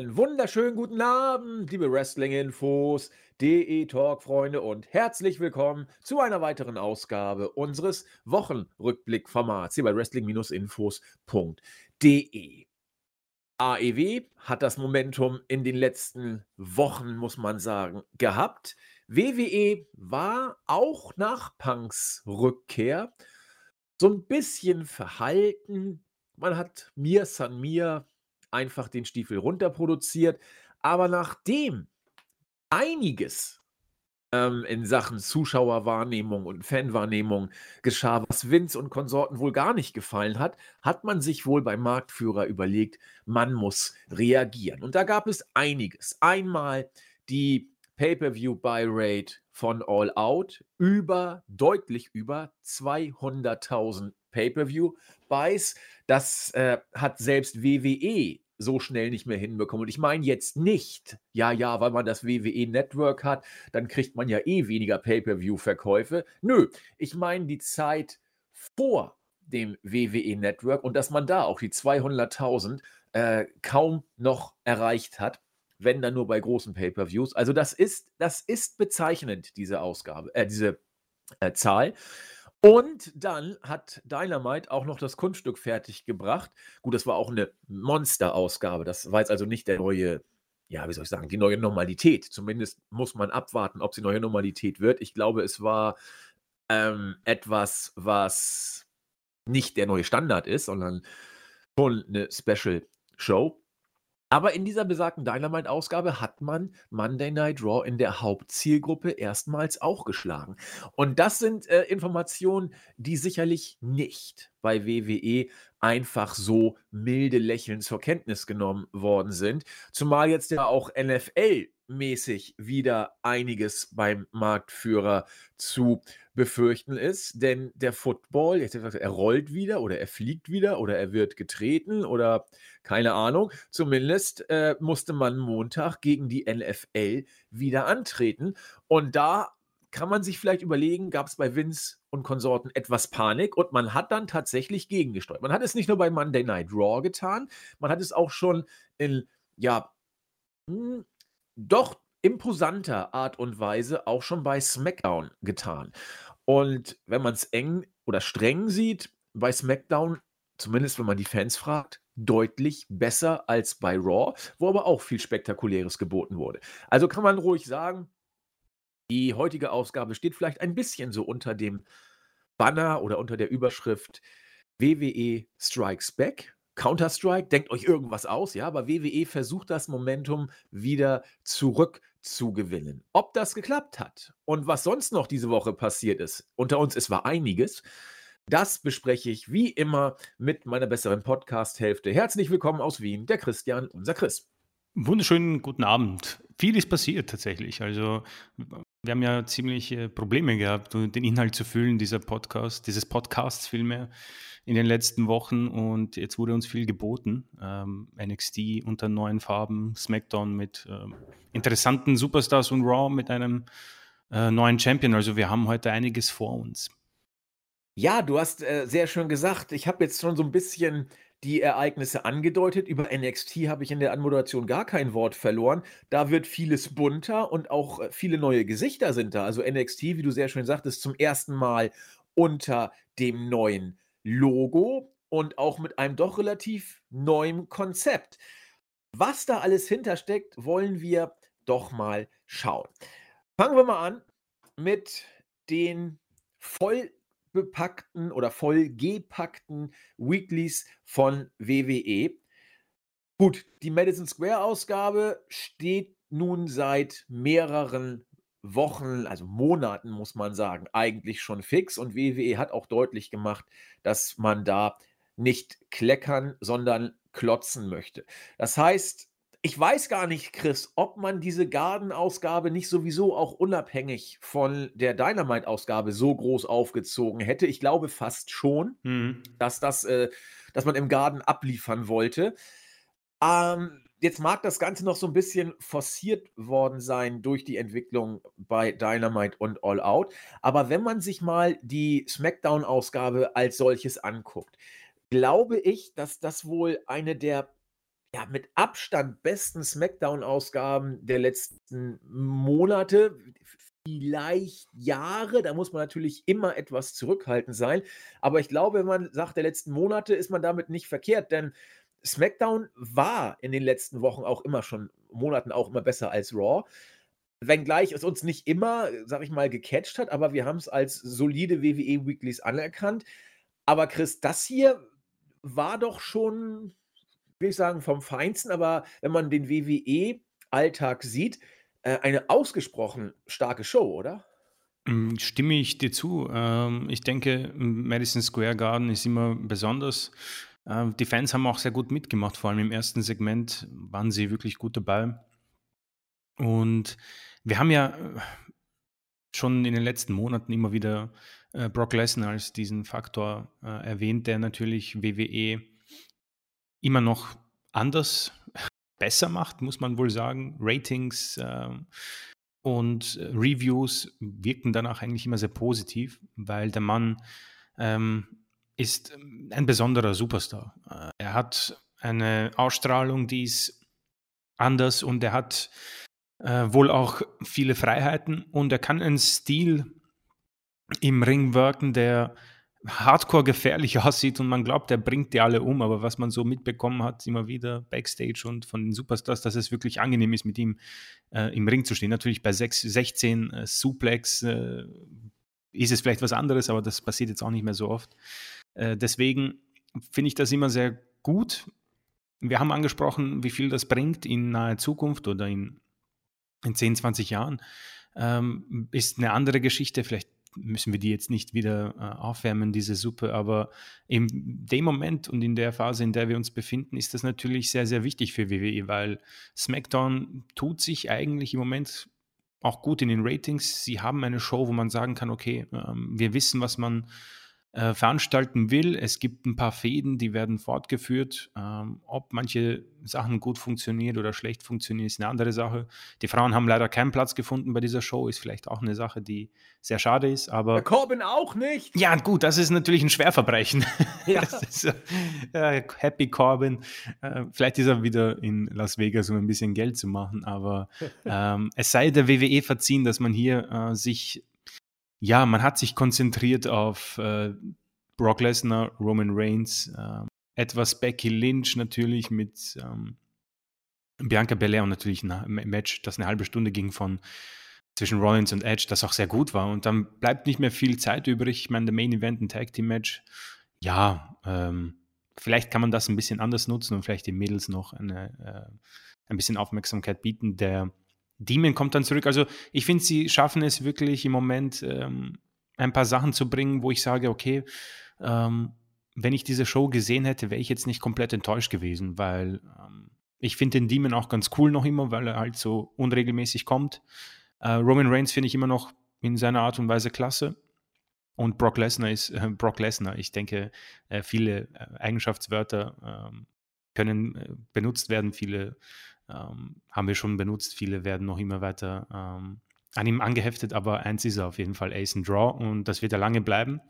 Einen wunderschönen guten Abend, liebe Wrestling-Infos, DE-Talk-Freunde und herzlich willkommen zu einer weiteren Ausgabe unseres Wochenrückblick-Formats hier bei Wrestling-Infos.de. AEW hat das Momentum in den letzten Wochen, muss man sagen, gehabt. WWE war auch nach Punks Rückkehr so ein bisschen verhalten. Man hat Mir San Mir einfach den Stiefel runterproduziert. Aber nachdem einiges ähm, in Sachen Zuschauerwahrnehmung und Fanwahrnehmung geschah, was Vince und Konsorten wohl gar nicht gefallen hat, hat man sich wohl beim Marktführer überlegt, man muss reagieren. Und da gab es einiges. Einmal die Pay-per-view-Buy-Rate von All Out über, deutlich über 200.000 Pay-per-view-Buys. Das äh, hat selbst WWE so schnell nicht mehr hinbekommen. Und ich meine jetzt nicht, ja, ja, weil man das WWE-Network hat, dann kriegt man ja eh weniger Pay-per-view-Verkäufe. Nö, ich meine die Zeit vor dem WWE-Network und dass man da auch die 200.000 äh, kaum noch erreicht hat, wenn dann nur bei großen Pay-per-Views. Also das ist, das ist bezeichnend, diese Ausgabe, äh, diese äh, Zahl. Und dann hat Dynamite auch noch das Kunststück fertiggebracht. Gut, das war auch eine Monster-Ausgabe. Das war jetzt also nicht der neue, ja, wie soll ich sagen, die neue Normalität. Zumindest muss man abwarten, ob sie neue Normalität wird. Ich glaube, es war ähm, etwas, was nicht der neue Standard ist, sondern schon eine Special Show. Aber in dieser besagten Dynamite-Ausgabe hat man Monday Night Raw in der Hauptzielgruppe erstmals auch geschlagen. Und das sind äh, Informationen, die sicherlich nicht bei WWE einfach so milde lächelnd zur Kenntnis genommen worden sind. Zumal jetzt ja auch NFL mäßig wieder einiges beim Marktführer zu befürchten ist, denn der Football, er rollt wieder oder er fliegt wieder oder er wird getreten oder keine Ahnung. Zumindest äh, musste man Montag gegen die NFL wieder antreten und da kann man sich vielleicht überlegen, gab es bei Vince und Konsorten etwas Panik und man hat dann tatsächlich gegengesteuert. Man hat es nicht nur bei Monday Night Raw getan, man hat es auch schon in, ja, hm, doch imposanter Art und Weise auch schon bei SmackDown getan. Und wenn man es eng oder streng sieht, bei SmackDown, zumindest wenn man die Fans fragt, deutlich besser als bei Raw, wo aber auch viel Spektakuläres geboten wurde. Also kann man ruhig sagen, die heutige Ausgabe steht vielleicht ein bisschen so unter dem Banner oder unter der Überschrift WWE Strikes Back. Counter-Strike, denkt euch irgendwas aus, ja, aber WWE versucht das Momentum wieder zurückzugewinnen. Ob das geklappt hat und was sonst noch diese Woche passiert ist, unter uns, es war einiges, das bespreche ich wie immer mit meiner besseren Podcast-Hälfte. Herzlich willkommen aus Wien, der Christian, unser Chris. Wunderschönen guten Abend. Viel ist passiert tatsächlich. Also wir haben ja ziemlich Probleme gehabt, den Inhalt zu füllen dieser Podcast, dieses Podcasts vielmehr in den letzten Wochen und jetzt wurde uns viel geboten. Ähm, NXT unter neuen Farben, SmackDown mit ähm, interessanten Superstars und Raw mit einem äh, neuen Champion. Also wir haben heute einiges vor uns. Ja, du hast äh, sehr schön gesagt. Ich habe jetzt schon so ein bisschen die Ereignisse angedeutet. Über NXT habe ich in der Anmoderation gar kein Wort verloren. Da wird vieles bunter und auch äh, viele neue Gesichter sind da. Also NXT, wie du sehr schön sagtest, zum ersten Mal unter dem neuen Logo und auch mit einem doch relativ neuen Konzept. Was da alles hintersteckt, wollen wir doch mal schauen. Fangen wir mal an mit den voll bepackten oder vollgepackten Weeklies von WWE. Gut, die Madison Square Ausgabe steht nun seit mehreren Wochen, also Monaten, muss man sagen, eigentlich schon fix. Und WWE hat auch deutlich gemacht, dass man da nicht kleckern, sondern klotzen möchte. Das heißt, ich weiß gar nicht, Chris, ob man diese Garden-Ausgabe nicht sowieso auch unabhängig von der Dynamite-Ausgabe so groß aufgezogen hätte. Ich glaube fast schon, mhm. dass das, äh, dass man im Garden abliefern wollte. Ähm, jetzt mag das Ganze noch so ein bisschen forciert worden sein durch die Entwicklung bei Dynamite und All Out. Aber wenn man sich mal die SmackDown-Ausgabe als solches anguckt, glaube ich, dass das wohl eine der ja, mit Abstand besten SmackDown-Ausgaben der letzten Monate, vielleicht Jahre. Da muss man natürlich immer etwas zurückhaltend sein. Aber ich glaube, wenn man sagt, der letzten Monate, ist man damit nicht verkehrt, denn SmackDown war in den letzten Wochen auch immer schon, Monaten auch immer besser als Raw. Wenngleich es uns nicht immer, sag ich mal, gecatcht hat, aber wir haben es als solide WWE Weeklies anerkannt. Aber Chris, das hier war doch schon, will ich sagen, vom Feinsten, aber wenn man den WWE-Alltag sieht, äh, eine ausgesprochen starke Show, oder? Hm, stimme ich dir zu. Ähm, ich denke, Madison Square Garden ist immer besonders. Äh, die Fans haben auch sehr gut mitgemacht, vor allem im ersten Segment waren sie wirklich gut dabei. Und wir haben ja äh, schon in den letzten Monaten immer wieder äh, Brock Lesnar als diesen Faktor äh, erwähnt, der natürlich WWE immer noch anders besser macht, muss man wohl sagen. Ratings äh, und Reviews wirken danach eigentlich immer sehr positiv, weil der Mann ähm, ist ein besonderer Superstar. Äh, er hat eine Ausstrahlung, die ist anders und er hat äh, wohl auch viele Freiheiten und er kann einen Stil im Ring wirken, der hardcore gefährlich aussieht und man glaubt, er bringt die alle um, aber was man so mitbekommen hat, immer wieder Backstage und von den Superstars, dass es wirklich angenehm ist, mit ihm äh, im Ring zu stehen. Natürlich bei 6, 16 äh, Suplex äh, ist es vielleicht was anderes, aber das passiert jetzt auch nicht mehr so oft. Äh, deswegen finde ich das immer sehr gut. Wir haben angesprochen, wie viel das bringt in naher Zukunft oder in, in 10, 20 Jahren. Ähm, ist eine andere Geschichte. Vielleicht müssen wir die jetzt nicht wieder äh, aufwärmen, diese Suppe. Aber in dem Moment und in der Phase, in der wir uns befinden, ist das natürlich sehr, sehr wichtig für WWE, weil SmackDown tut sich eigentlich im Moment auch gut in den Ratings. Sie haben eine Show, wo man sagen kann, okay, ähm, wir wissen, was man äh, veranstalten will. Es gibt ein paar Fäden, die werden fortgeführt. Ähm, ob manche Sachen gut funktionieren oder schlecht funktionieren, ist eine andere Sache. Die Frauen haben leider keinen Platz gefunden bei dieser Show, ist vielleicht auch eine Sache, die sehr schade ist. Aber Der Corbin auch nicht. Ja, gut, das ist natürlich ein Schwerverbrechen. Ja. ist, äh, Happy Corbin. Äh, vielleicht ist er wieder in Las Vegas, um ein bisschen Geld zu machen, aber ähm, es sei der WWE verziehen, dass man hier äh, sich ja, man hat sich konzentriert auf äh, Brock Lesnar, Roman Reigns, äh, etwas Becky Lynch natürlich mit ähm, Bianca Belair und natürlich ein Match, das eine halbe Stunde ging von zwischen Rollins und Edge, das auch sehr gut war. Und dann bleibt nicht mehr viel Zeit übrig. Ich meine, der Main Event, ein Tag Team Match, ja, ähm, vielleicht kann man das ein bisschen anders nutzen und vielleicht den Mädels noch eine, äh, ein bisschen Aufmerksamkeit bieten. Der Demon kommt dann zurück. Also ich finde, sie schaffen es wirklich im Moment, ähm, ein paar Sachen zu bringen, wo ich sage, okay, ähm, wenn ich diese Show gesehen hätte, wäre ich jetzt nicht komplett enttäuscht gewesen, weil ähm, ich finde den Demon auch ganz cool noch immer, weil er halt so unregelmäßig kommt. Äh, Roman Reigns finde ich immer noch in seiner Art und Weise klasse. Und Brock Lesnar ist äh, Brock Lesnar. Ich denke, äh, viele äh, Eigenschaftswörter ähm, können äh, benutzt werden, viele ähm, haben wir schon benutzt. Viele werden noch immer weiter ähm, an ihm angeheftet, aber eins ist er auf jeden Fall Ace and Draw und das wird er lange bleiben.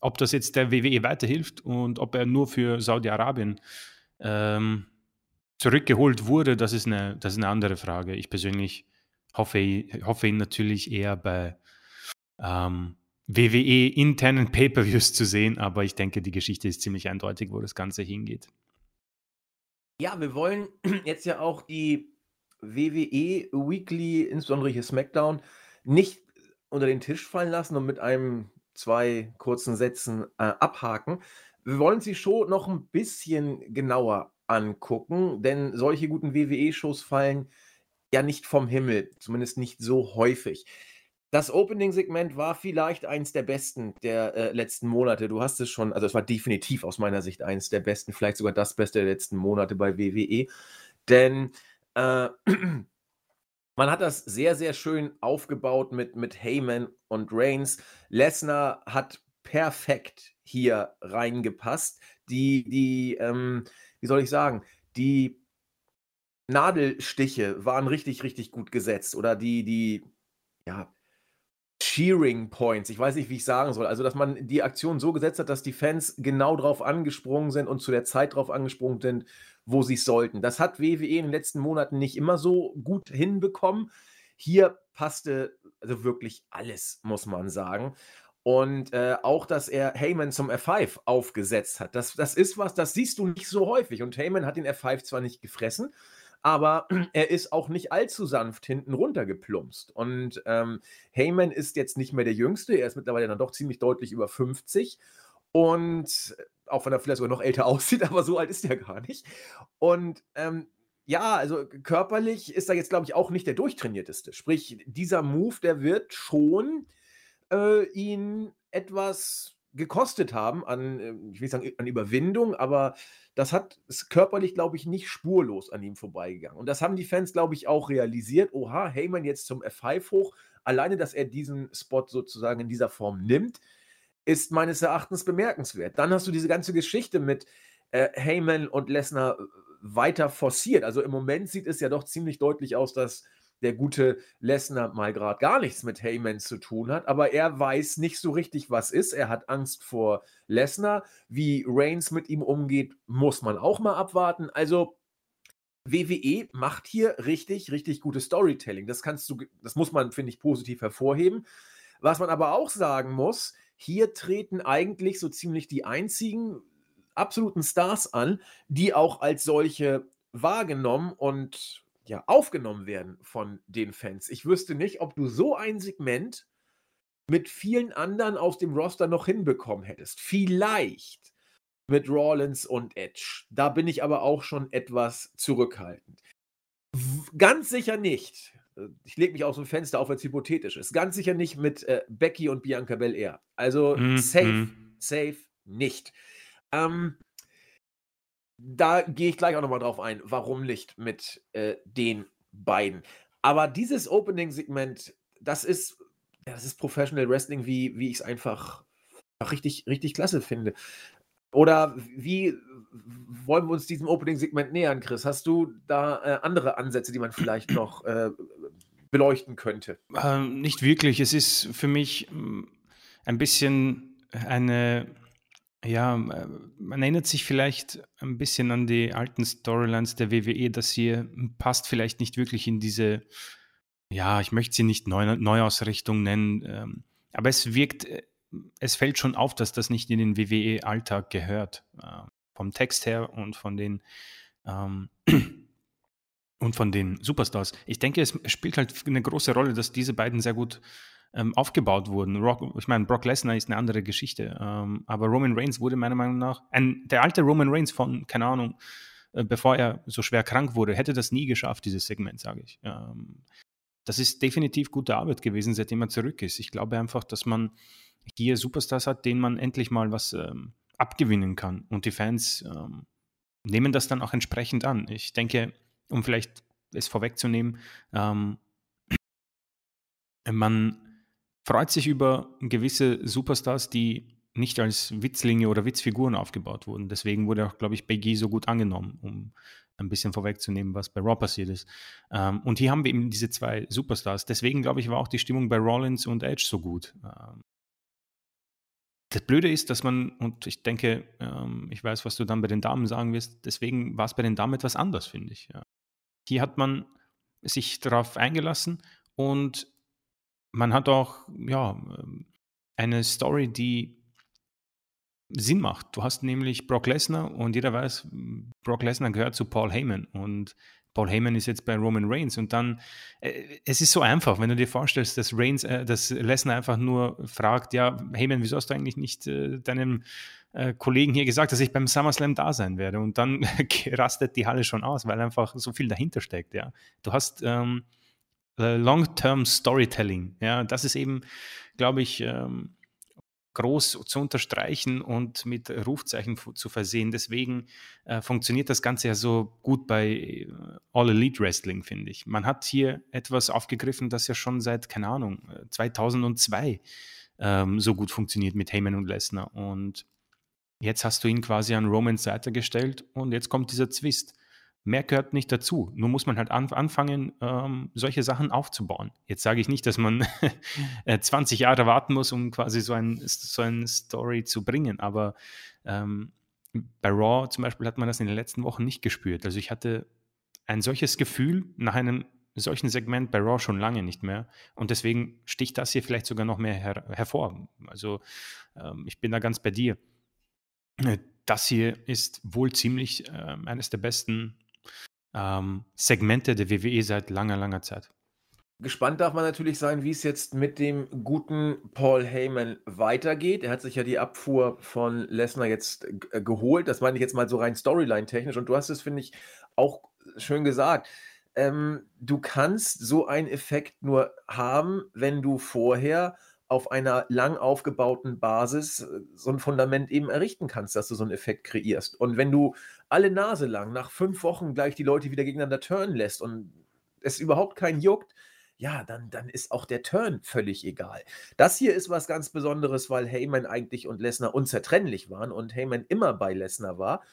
Ob das jetzt der WWE weiterhilft und ob er nur für Saudi-Arabien ähm, zurückgeholt wurde, das ist, eine, das ist eine andere Frage. Ich persönlich hoffe, hoffe ihn natürlich eher bei ähm, WWE internen Pay-per-Views zu sehen, aber ich denke, die Geschichte ist ziemlich eindeutig, wo das Ganze hingeht. Ja, wir wollen jetzt ja auch die WWE Weekly, insbesondere hier SmackDown, nicht unter den Tisch fallen lassen und mit einem, zwei kurzen Sätzen äh, abhaken. Wir wollen sie schon noch ein bisschen genauer angucken, denn solche guten WWE-Shows fallen ja nicht vom Himmel, zumindest nicht so häufig. Das Opening-Segment war vielleicht eins der besten der äh, letzten Monate. Du hast es schon, also es war definitiv aus meiner Sicht eins der besten, vielleicht sogar das Beste der letzten Monate bei WWE. Denn äh, man hat das sehr, sehr schön aufgebaut mit, mit Heyman und Reigns. Lesnar hat perfekt hier reingepasst. Die, die, ähm, wie soll ich sagen, die Nadelstiche waren richtig, richtig gut gesetzt. Oder die, die, ja, Cheering Points. Ich weiß nicht, wie ich sagen soll. Also, dass man die Aktion so gesetzt hat, dass die Fans genau drauf angesprungen sind und zu der Zeit drauf angesprungen sind, wo sie sollten. Das hat WWE in den letzten Monaten nicht immer so gut hinbekommen. Hier passte also wirklich alles, muss man sagen. Und äh, auch, dass er Heyman zum F5 aufgesetzt hat. Das, das ist was, das siehst du nicht so häufig. Und Heyman hat den F5 zwar nicht gefressen, aber er ist auch nicht allzu sanft hinten runtergeplumpst. Und ähm, Heyman ist jetzt nicht mehr der Jüngste, er ist mittlerweile dann doch ziemlich deutlich über 50. Und äh, auch wenn er vielleicht sogar noch älter aussieht, aber so alt ist er gar nicht. Und ähm, ja, also körperlich ist er jetzt, glaube ich, auch nicht der durchtrainierteste. Sprich, dieser Move, der wird schon äh, ihn etwas gekostet haben an, äh, ich will sagen, an Überwindung, aber das hat ist körperlich, glaube ich, nicht spurlos an ihm vorbeigegangen. Und das haben die Fans, glaube ich, auch realisiert. Oha, Heyman jetzt zum F5 hoch. Alleine, dass er diesen Spot sozusagen in dieser Form nimmt, ist meines Erachtens bemerkenswert. Dann hast du diese ganze Geschichte mit äh, Heyman und Lesnar weiter forciert. Also im Moment sieht es ja doch ziemlich deutlich aus, dass der gute Lesnar mal gerade gar nichts mit Heyman zu tun hat, aber er weiß nicht so richtig, was ist. Er hat Angst vor Lesnar. Wie Reigns mit ihm umgeht, muss man auch mal abwarten. Also WWE macht hier richtig, richtig gutes Storytelling. Das kannst du, das muss man, finde ich, positiv hervorheben. Was man aber auch sagen muss, hier treten eigentlich so ziemlich die einzigen absoluten Stars an, die auch als solche wahrgenommen und ja, aufgenommen werden von den Fans. Ich wüsste nicht, ob du so ein Segment mit vielen anderen aus dem Roster noch hinbekommen hättest. Vielleicht mit Rawlins und Edge. Da bin ich aber auch schon etwas zurückhaltend. Ganz sicher nicht. Äh, ich lege mich aus dem Fenster auf, als hypothetisch ist. Ganz sicher nicht mit äh, Becky und Bianca Belair. Also mm, safe, mm. safe nicht. Ähm, da gehe ich gleich auch nochmal drauf ein, warum nicht mit äh, den beiden. Aber dieses Opening-Segment, das ist, das ist Professional Wrestling, wie, wie ich es einfach richtig, richtig klasse finde. Oder wie wollen wir uns diesem Opening-Segment nähern, Chris? Hast du da äh, andere Ansätze, die man vielleicht noch äh, beleuchten könnte? Ähm, nicht wirklich. Es ist für mich hm, ein bisschen eine ja, äh, man erinnert sich vielleicht ein bisschen an die alten Storylines der WWE, dass hier passt vielleicht nicht wirklich in diese, ja, ich möchte sie nicht Neu Neuausrichtung nennen, ähm, aber es wirkt, äh, es fällt schon auf, dass das nicht in den WWE-Alltag gehört. Äh, vom Text her und von den ähm, und von den Superstars. Ich denke, es spielt halt eine große Rolle, dass diese beiden sehr gut ähm, aufgebaut wurden. Rock, ich meine, Brock Lesnar ist eine andere Geschichte, ähm, aber Roman Reigns wurde meiner Meinung nach, ein, der alte Roman Reigns von, keine Ahnung, äh, bevor er so schwer krank wurde, hätte das nie geschafft, dieses Segment, sage ich. Ähm, das ist definitiv gute Arbeit gewesen, seitdem er zurück ist. Ich glaube einfach, dass man hier Superstars hat, denen man endlich mal was ähm, abgewinnen kann. Und die Fans ähm, nehmen das dann auch entsprechend an. Ich denke, um vielleicht es vorwegzunehmen, ähm, man freut sich über gewisse Superstars, die nicht als Witzlinge oder Witzfiguren aufgebaut wurden. Deswegen wurde auch, glaube ich, Biggie so gut angenommen, um ein bisschen vorwegzunehmen, was bei Raw passiert ist. Ähm, und hier haben wir eben diese zwei Superstars. Deswegen, glaube ich, war auch die Stimmung bei Rollins und Edge so gut. Ähm, das Blöde ist, dass man, und ich denke, ähm, ich weiß, was du dann bei den Damen sagen wirst, deswegen war es bei den Damen etwas anders, finde ich. Hier hat man sich darauf eingelassen und man hat auch, ja, ähm, eine Story, die Sinn macht. Du hast nämlich Brock Lesnar und jeder weiß, Brock Lesnar gehört zu Paul Heyman und Paul Heyman ist jetzt bei Roman Reigns und dann, äh, es ist so einfach, wenn du dir vorstellst, dass Reigns, äh, dass Lesnar einfach nur fragt, ja, Heyman, wieso hast du eigentlich nicht äh, deinem äh, Kollegen hier gesagt, dass ich beim SummerSlam da sein werde und dann rastet die Halle schon aus, weil einfach so viel dahinter steckt, ja. Du hast ähm, äh, Long-Term Storytelling. Ja, das ist eben, glaube ich, ähm, groß zu unterstreichen und mit Rufzeichen zu versehen. Deswegen äh, funktioniert das Ganze ja so gut bei äh, All Elite Wrestling, finde ich. Man hat hier etwas aufgegriffen, das ja schon seit, keine Ahnung, 2002 ähm, so gut funktioniert mit Heyman und Lesnar. Und jetzt hast du ihn quasi an Romans Seite gestellt und jetzt kommt dieser Zwist. Mehr gehört nicht dazu. Nur muss man halt an, anfangen, ähm, solche Sachen aufzubauen. Jetzt sage ich nicht, dass man 20 Jahre warten muss, um quasi so ein, so ein Story zu bringen, aber ähm, bei Raw zum Beispiel hat man das in den letzten Wochen nicht gespürt. Also ich hatte ein solches Gefühl nach einem solchen Segment bei Raw schon lange nicht mehr. Und deswegen sticht das hier vielleicht sogar noch mehr her hervor. Also ähm, ich bin da ganz bei dir. Äh, das hier ist wohl ziemlich äh, eines der besten ähm, Segmente der WWE seit langer, langer Zeit. Gespannt darf man natürlich sein, wie es jetzt mit dem guten Paul Heyman weitergeht. Er hat sich ja die Abfuhr von Lesnar jetzt äh, geholt. Das meine ich jetzt mal so rein Storyline-technisch. Und du hast es, finde ich, auch schön gesagt. Ähm, du kannst so einen Effekt nur haben, wenn du vorher auf einer lang aufgebauten Basis äh, so ein Fundament eben errichten kannst, dass du so einen Effekt kreierst. Und wenn du alle Nase lang nach fünf Wochen gleich die Leute wieder gegeneinander turnen lässt und es überhaupt keinen juckt, ja, dann, dann ist auch der Turn völlig egal. Das hier ist was ganz Besonderes, weil Heyman eigentlich und Lesnar unzertrennlich waren und Heyman immer bei Lesnar war.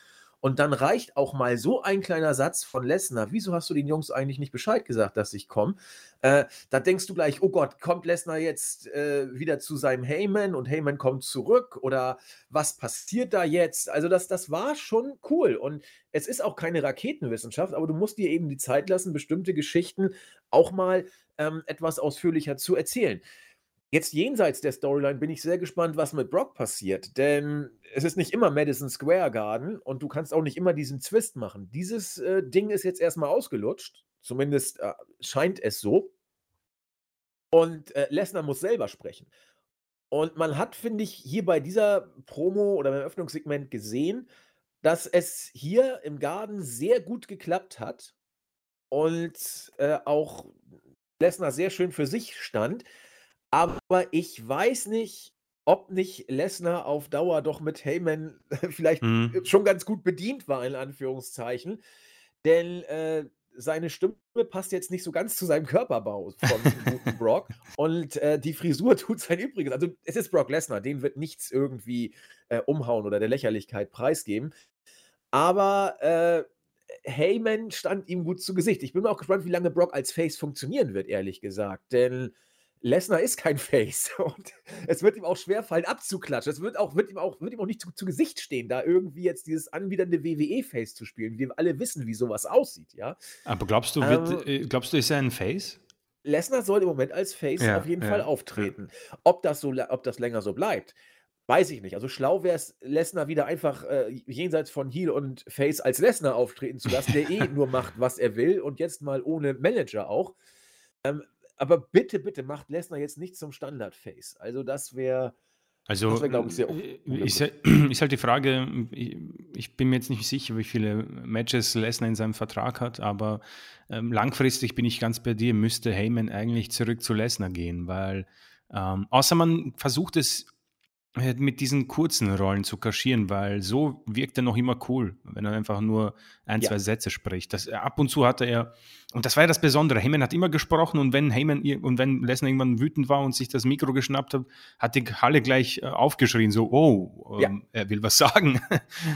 Und dann reicht auch mal so ein kleiner Satz von Lesnar. Wieso hast du den Jungs eigentlich nicht Bescheid gesagt, dass ich komme? Äh, da denkst du gleich, oh Gott, kommt Lesnar jetzt äh, wieder zu seinem Heyman und Heyman kommt zurück? Oder was passiert da jetzt? Also, das, das war schon cool. Und es ist auch keine Raketenwissenschaft, aber du musst dir eben die Zeit lassen, bestimmte Geschichten auch mal ähm, etwas ausführlicher zu erzählen. Jetzt jenseits der Storyline bin ich sehr gespannt, was mit Brock passiert, denn es ist nicht immer Madison Square Garden und du kannst auch nicht immer diesen Twist machen. Dieses äh, Ding ist jetzt erstmal ausgelutscht, zumindest äh, scheint es so. Und äh, Lesnar muss selber sprechen. Und man hat, finde ich, hier bei dieser Promo oder beim Öffnungssegment gesehen, dass es hier im Garden sehr gut geklappt hat und äh, auch Lesnar sehr schön für sich stand. Aber ich weiß nicht, ob nicht Lesnar auf Dauer doch mit Heyman vielleicht mhm. schon ganz gut bedient war, in Anführungszeichen. Denn äh, seine Stimme passt jetzt nicht so ganz zu seinem Körperbau von guten Brock. Und äh, die Frisur tut sein Übriges. Also, es ist Brock Lesnar, den wird nichts irgendwie äh, umhauen oder der Lächerlichkeit preisgeben. Aber äh, Heyman stand ihm gut zu Gesicht. Ich bin mir auch gespannt, wie lange Brock als Face funktionieren wird, ehrlich gesagt. Denn Lesnar ist kein Face und es wird ihm auch schwerfallen abzuklatschen. Es wird, auch, wird, ihm, auch, wird ihm auch nicht zu, zu Gesicht stehen, da irgendwie jetzt dieses anwidernde WWE-Face zu spielen. Wir alle wissen, wie sowas aussieht, ja. Aber glaubst du, wird, ähm, äh, glaubst du, ist er ein Face? Lesnar soll im Moment als Face ja, auf jeden ja, Fall auftreten. Ja. Ob, das so, ob das länger so bleibt, weiß ich nicht. Also schlau wäre es, Lesnar wieder einfach äh, jenseits von Heel und Face als Lesnar auftreten zu lassen, der eh nur macht, was er will und jetzt mal ohne Manager auch. Ähm, aber bitte, bitte macht Lesnar jetzt nicht zum Standard-Face. Also das wäre. Also, wär, glaube ich, sehr äh, ist, ist halt die Frage, ich bin mir jetzt nicht sicher, wie viele Matches Lesnar in seinem Vertrag hat, aber ähm, langfristig bin ich ganz bei dir, müsste Heyman eigentlich zurück zu Lesnar gehen, weil ähm, außer man versucht es äh, mit diesen kurzen Rollen zu kaschieren, weil so wirkt er noch immer cool, wenn er einfach nur ein, ja. zwei Sätze spricht. Das, äh, ab und zu hatte er, und das war ja das Besondere, Heyman hat immer gesprochen und wenn Heyman und wenn Lesnar irgendwann wütend war und sich das Mikro geschnappt hat, hat die Halle gleich äh, aufgeschrien, so, oh, ähm, ja. er will was sagen.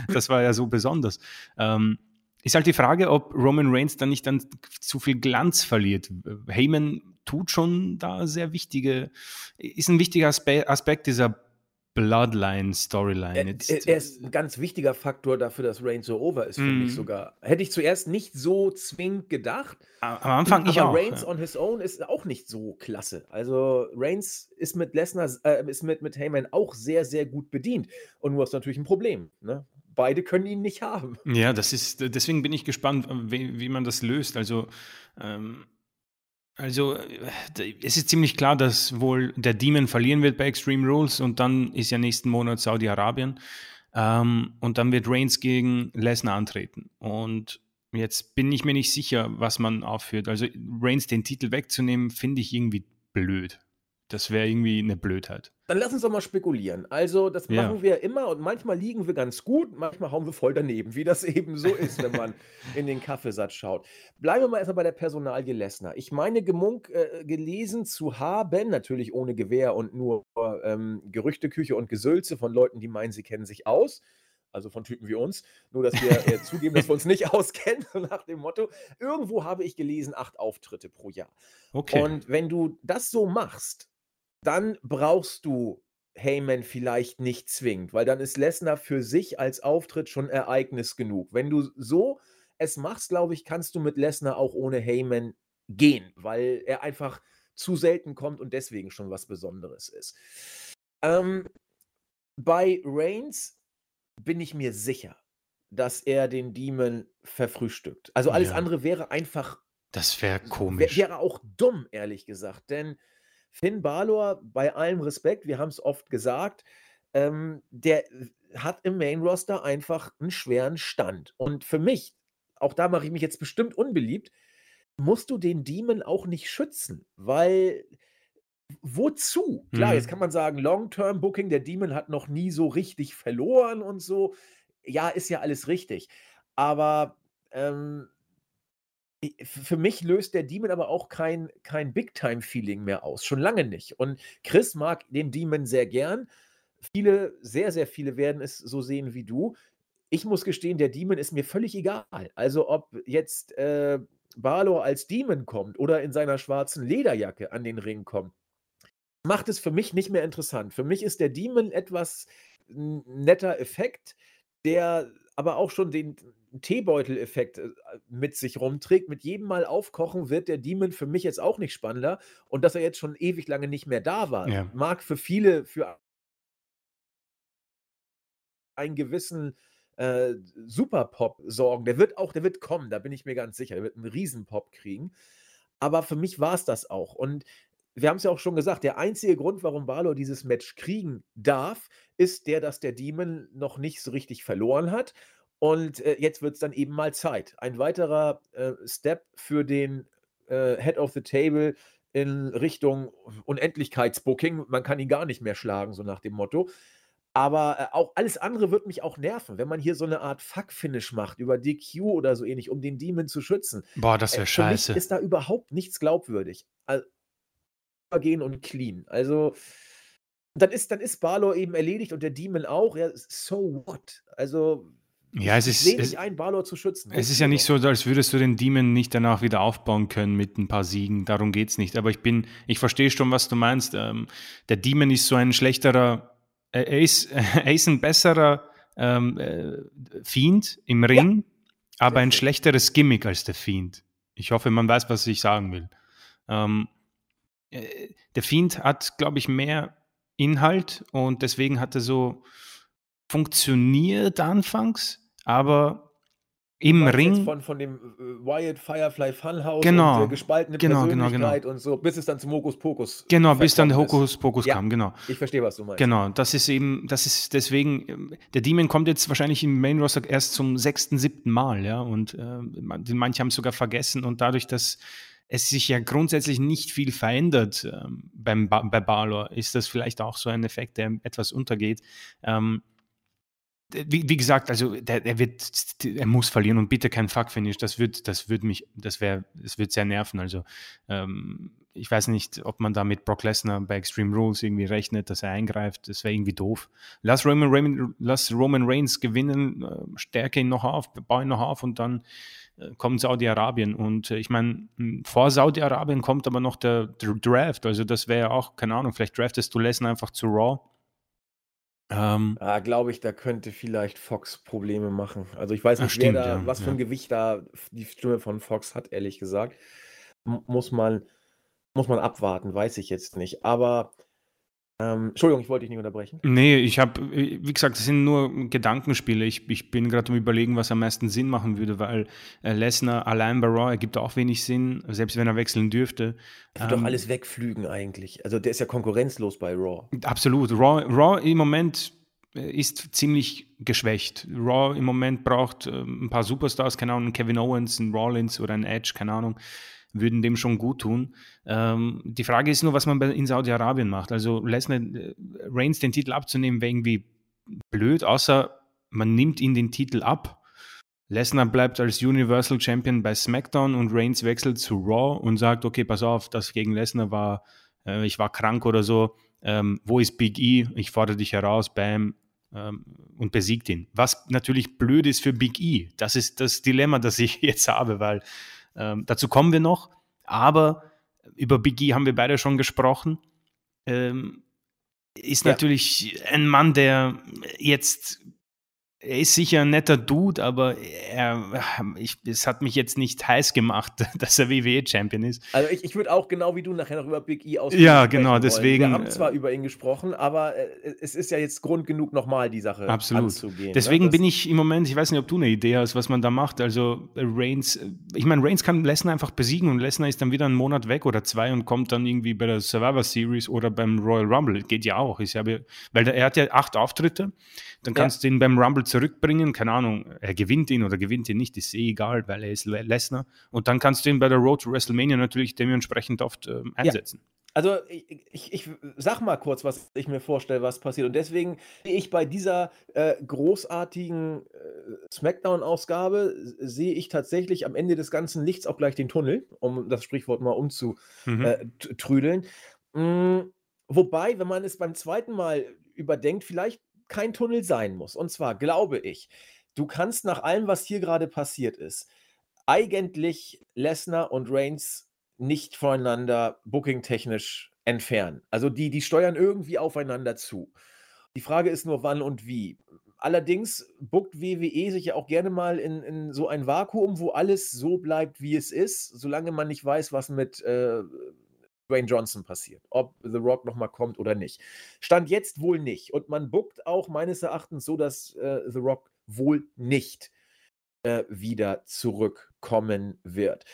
das war ja so besonders. Ähm, ist halt die Frage, ob Roman Reigns dann nicht dann zu viel Glanz verliert. Heyman tut schon da sehr wichtige, ist ein wichtiger Aspekt dieser Bloodline-Storyline. Er, er, ist ein ganz wichtiger Faktor dafür, dass Reigns so over ist, finde ich mhm. sogar. Hätte ich zuerst nicht so zwingend gedacht. Am Anfang aber ich auch. Reigns ja. on his own ist auch nicht so klasse. Also Reigns ist mit Lesnar, äh, ist mit, mit Heyman auch sehr, sehr gut bedient. Und du hast natürlich ein Problem. Ne? Beide können ihn nicht haben. Ja, das ist, deswegen bin ich gespannt, wie, wie man das löst. Also ähm, also äh, es ist ziemlich klar, dass wohl der Demon verlieren wird bei Extreme Rules und dann ist ja nächsten Monat Saudi-Arabien ähm, und dann wird Reigns gegen Lesnar antreten und jetzt bin ich mir nicht sicher, was man aufführt. Also Reigns den Titel wegzunehmen, finde ich irgendwie blöd. Das wäre irgendwie eine Blödheit. Dann lass uns doch mal spekulieren. Also, das ja. machen wir immer und manchmal liegen wir ganz gut, manchmal hauen wir voll daneben, wie das eben so ist, wenn man in den Kaffeesatz schaut. Bleiben wir mal erstmal bei der Personalie Lessner. Ich meine, Gemunk äh, gelesen zu haben, natürlich ohne Gewehr und nur ähm, Gerüchteküche und Gesülze von Leuten, die meinen, sie kennen sich aus. also von Typen wie uns. Nur, dass wir äh, zugeben, dass wir uns nicht auskennen, nach dem Motto. Irgendwo habe ich gelesen, acht Auftritte pro Jahr. Okay. Und wenn du das so machst, dann brauchst du Heyman vielleicht nicht zwingend, weil dann ist Lesnar für sich als Auftritt schon Ereignis genug. Wenn du so es machst, glaube ich, kannst du mit Lesnar auch ohne Heyman gehen, weil er einfach zu selten kommt und deswegen schon was Besonderes ist. Ähm, bei Reigns bin ich mir sicher, dass er den Demon verfrühstückt. Also alles Ja. andere wäre einfach, Das wäre wär, komisch. wäre auch dumm, ehrlich gesagt. Denn Finn Balor, bei allem Respekt, wir haben es oft gesagt, ähm, der hat im Main Roster einfach einen schweren Stand. Und für mich, auch da mache ich mich jetzt bestimmt unbeliebt, musst du den Demon auch nicht schützen, weil wozu? Klar, jetzt Mhm. kann man sagen, Long-Term Booking, der Demon hat noch nie so richtig verloren und so. Ja, ist ja alles richtig. Aber ähm, für mich löst der Demon aber auch kein, kein Big-Time-Feeling mehr aus. Schon lange nicht. Und Chris mag den Demon sehr gern. Viele, sehr, sehr viele werden es so sehen wie du. Ich muss gestehen, der Demon ist mir völlig egal. Also ob jetzt äh, Balor als Demon kommt oder in seiner schwarzen Lederjacke an den Ring kommt, macht es für mich nicht mehr interessant. Für mich ist der Demon etwas netter Effekt, der aber auch schon den Teebeutel-Effekt äh, mit sich rumträgt. Mit jedem Mal aufkochen wird der Demon für mich jetzt auch nicht spannender. Und dass er jetzt schon ewig lange nicht mehr da war, Ja. mag für viele für einen gewissen äh, Superpop sorgen. Der wird auch, der wird kommen, da bin ich mir ganz sicher. Der wird einen Riesenpop kriegen. Aber für mich war es das auch. Und wir haben es ja auch schon gesagt, der einzige Grund, warum Balor dieses Match kriegen darf, ist der, dass der Demon noch nicht so richtig verloren hat. Und äh, jetzt wird es dann eben mal Zeit. Ein weiterer äh, Step für den äh, Head of the Table in Richtung Unendlichkeitsbooking. Man kann ihn gar nicht mehr schlagen, so nach dem Motto. Aber äh, auch alles andere wird mich auch nerven, wenn man hier so eine Art Fuck-Finish macht über DQ oder so ähnlich, um den Demon zu schützen. Boah, das Äh, wäre für mich scheiße. ist da überhaupt nichts glaubwürdig. Also, gehen und clean. Also, dann ist, dann ist Balor eben erledigt und der Demon auch. Ja, so what? Also, Ja, es ich ist, sehe es, nicht ein, Balor zu schützen. es ist ja nicht so, als würdest du den Demon nicht danach wieder aufbauen können mit ein paar Siegen. Darum geht es nicht. Aber ich bin, ich verstehe schon, was du meinst. Ähm, der Demon ist so ein schlechterer, äh, er, ist, er ist ein besserer ähm, äh, Fiend im Ring, aber ein schlechteres Gimmick als der Fiend. Ich hoffe, man weiß, was ich sagen will. Ähm, äh, der Fiend hat, glaube ich, mehr Inhalt und deswegen hat er so funktioniert anfangs, aber im Ring. Von, von dem äh, Wyatt Firefly Funhouse Genau. und der gespaltene Genau, genau, Persönlichkeit und so, bis es dann zum Hokus Pokus Genau, bis dann der verkommen Hokus Pokus Ja. kam, genau. Ich verstehe, was du meinst. Genau, das ist eben, das ist deswegen, ähm, der Demon kommt jetzt wahrscheinlich im Main Roster erst zum sechsten, siebten Mal, ja, und äh, manche haben es sogar vergessen und dadurch, dass es sich ja grundsätzlich nicht viel verändert ähm, beim ba bei Balor, ist das vielleicht auch so ein Effekt, der etwas untergeht. Ähm, wie, wie gesagt, also der, der wird, er muss verlieren und bitte kein Fuck-Finish. Das wird, das wird mich, das wäre, das wird sehr nerven. Also ähm, ich weiß nicht, ob man da mit Brock Lesnar bei Extreme Rules irgendwie rechnet, dass er eingreift. Das wäre irgendwie doof. Lass Roman, Reigns- lass Roman Reigns gewinnen, äh, stärke ihn noch auf, baue ihn noch auf und dann äh, kommt Saudi-Arabien. Und äh, ich meine, vor Saudi-Arabien kommt aber noch der, der Draft. Also das wäre ja auch, keine Ahnung, vielleicht draftest du Lesnar einfach zu Raw. Ähm, Ah, glaube ich, da könnte vielleicht Fox Probleme machen. Also ich weiß nicht, stimmt, wer da, ja, was für ein Gewicht da die Stimme von Fox hat, ehrlich gesagt. M muss man, muss man abwarten, weiß ich jetzt nicht. Aber, ähm, Entschuldigung, ich wollte dich nicht unterbrechen. Nee, ich habe, wie gesagt, das sind nur Gedankenspiele. Ich, ich bin gerade am Überlegen, was am meisten Sinn machen würde, weil äh, Lesnar allein bei Raw ergibt auch wenig Sinn, selbst wenn er wechseln dürfte. Der wird Ähm, doch alles wegflügen eigentlich. Also der ist ja konkurrenzlos bei Raw. Absolut. Raw, Raw im Moment äh, ist ziemlich geschwächt. Raw im Moment braucht äh, ein paar Superstars, keine Ahnung, Kevin Owens, ein Rollins oder ein Edge, keine Ahnung, würden dem schon gut tun. Ähm, die Frage ist nur, was man in Saudi-Arabien macht. Also Lesnar, äh, Reigns den Titel abzunehmen, wäre irgendwie blöd, außer man nimmt ihn den Titel ab. Lesnar bleibt als Universal Champion bei SmackDown und Reigns wechselt zu Raw und sagt, okay, pass auf, das gegen Lesnar war, äh, ich war krank oder so, ähm, wo ist Big E? Ich fordere dich heraus, bam, ähm, und besiegt ihn. Was natürlich blöd ist für Big E. Das ist das Dilemma, das ich jetzt habe, weil ähm, dazu kommen wir noch. Aber über Big E haben wir beide schon gesprochen. Ähm, ist ja. natürlich ein Mann, der jetzt er ist sicher ein netter Dude, aber er, ich, es hat mich jetzt nicht heiß gemacht, dass er WWE-Champion ist. Also ich, ich würde auch genau wie du nachher noch über Big E aussprechen. Ja, genau, deswegen. Wir haben zwar über ihn gesprochen, aber äh, es ist ja jetzt Grund genug, nochmal die Sache absolut. anzugehen. Ne? Deswegen ne? bin ich im Moment, ich weiß nicht, ob du eine Idee hast, was man da macht. Also Reigns, ich meine, Reigns kann Lesnar einfach besiegen und Lesnar ist dann wieder einen Monat weg oder zwei und kommt dann irgendwie bei der Survivor Series oder beim Royal Rumble. Geht ja auch. Ich habe, weil er hat ja acht Auftritte, dann kannst ja. du ihn beim Rumble zurückbringen, keine Ahnung, er gewinnt ihn oder gewinnt ihn nicht, ist eh egal, weil er ist Lesnar. Und dann kannst du ihn bei der Road to WrestleMania natürlich dementsprechend oft äh, einsetzen. Ja. Also ich, ich, ich, sag mal kurz, was ich mir vorstelle, was passiert. Und deswegen sehe ich bei dieser äh, großartigen äh, Smackdown-Ausgabe, sehe ich tatsächlich am Ende des ganzen Lichts auch gleich den Tunnel, um das Sprichwort mal umzutrüdeln. Mhm. Äh, mm, wobei, wenn man es beim zweiten Mal überdenkt, vielleicht kein Tunnel sein muss. Und zwar glaube ich, du kannst nach allem, was hier gerade passiert ist, eigentlich Lesnar und Reigns nicht voneinander bookingtechnisch entfernen. Also die, die steuern irgendwie aufeinander zu. Die Frage ist nur, wann und wie. Allerdings buckt WWE sich ja auch gerne mal in, in so ein Vakuum, wo alles so bleibt, wie es ist, solange man nicht weiß, was mit äh, Dwayne Johnson passiert, ob The Rock nochmal kommt oder nicht. Stand jetzt wohl nicht. Und man buckt auch meines Erachtens so, dass äh, The Rock wohl nicht äh, wieder zurückkommen wird.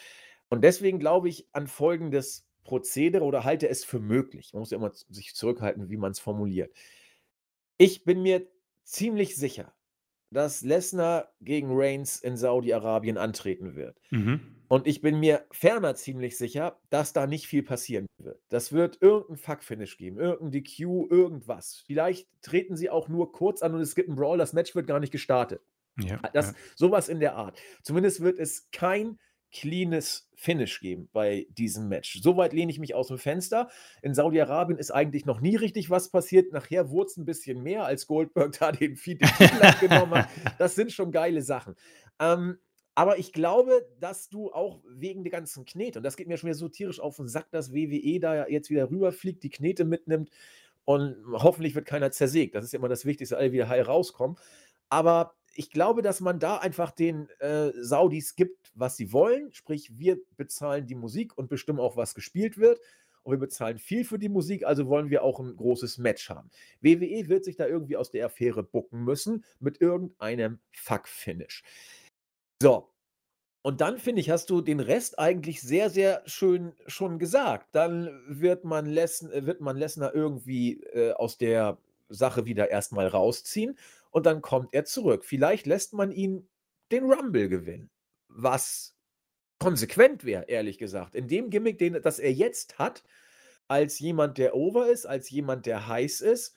Und deswegen glaube ich an folgendes Prozedere oder halte es für möglich. Man muss ja immer sich zurückhalten, wie man es formuliert. Ich bin mir ziemlich sicher, dass Lesnar gegen Reigns in Saudi-Arabien antreten wird. Mhm. Und ich bin mir ferner ziemlich sicher, dass da nicht viel passieren wird. Das wird irgendein Fuck-Finish geben, irgendein DQ, irgendwas. Vielleicht treten sie auch nur kurz an und es gibt einen Brawl, das Match wird gar nicht gestartet. Ja, das, ja. Sowas in der Art. Zumindest wird es kein cleanes Finish geben bei diesem Match. Soweit lehne ich mich aus dem Fenster. In Saudi-Arabien ist eigentlich noch nie richtig was passiert. Nachher wurde es ein bisschen mehr, als Goldberg da den Feed genommen hat. Das sind schon geile Sachen. Ähm, aber ich glaube, dass du auch wegen der ganzen Knete, und das geht mir schon wieder so tierisch auf den Sack, dass WWE da jetzt wieder rüberfliegt, die Knete mitnimmt und hoffentlich wird keiner zersägt. Das ist immer das Wichtigste, alle wieder heil rauskommen. Aber ich glaube, dass man da einfach den äh, Saudis gibt, was sie wollen. Sprich, wir bezahlen die Musik und bestimmen auch, was gespielt wird. Und wir bezahlen viel für die Musik, also wollen wir auch ein großes Match haben. WWE wird sich da irgendwie aus der Affäre bucken müssen mit irgendeinem Fuck-Finish. So. Und dann finde ich, hast du den Rest eigentlich sehr, sehr schön schon gesagt. Dann wird man, Lesn wird man Lesnar irgendwie äh, aus der Sache wieder erstmal rausziehen und dann kommt er zurück. Vielleicht lässt man ihn den Rumble gewinnen, was konsequent wäre, ehrlich gesagt. In dem Gimmick, den, das er jetzt hat, als jemand, der over ist, als jemand, der heiß ist,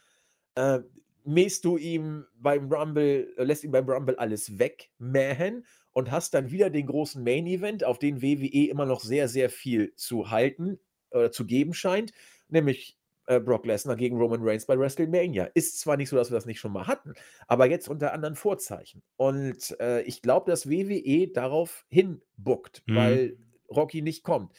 äh, mähst du ihm beim Rumble, äh, lässt ihn beim Rumble alles wegmähen und hast dann wieder den großen Main Event, auf den WWE immer noch sehr, sehr viel zu halten oder äh, zu geben scheint, nämlich äh, Brock Lesnar gegen Roman Reigns bei WrestleMania. Ist zwar nicht so, dass wir das nicht schon mal hatten, aber jetzt unter anderen Vorzeichen. Und äh, ich glaube, dass WWE darauf hinbuckt, mhm. weil Rocky nicht kommt.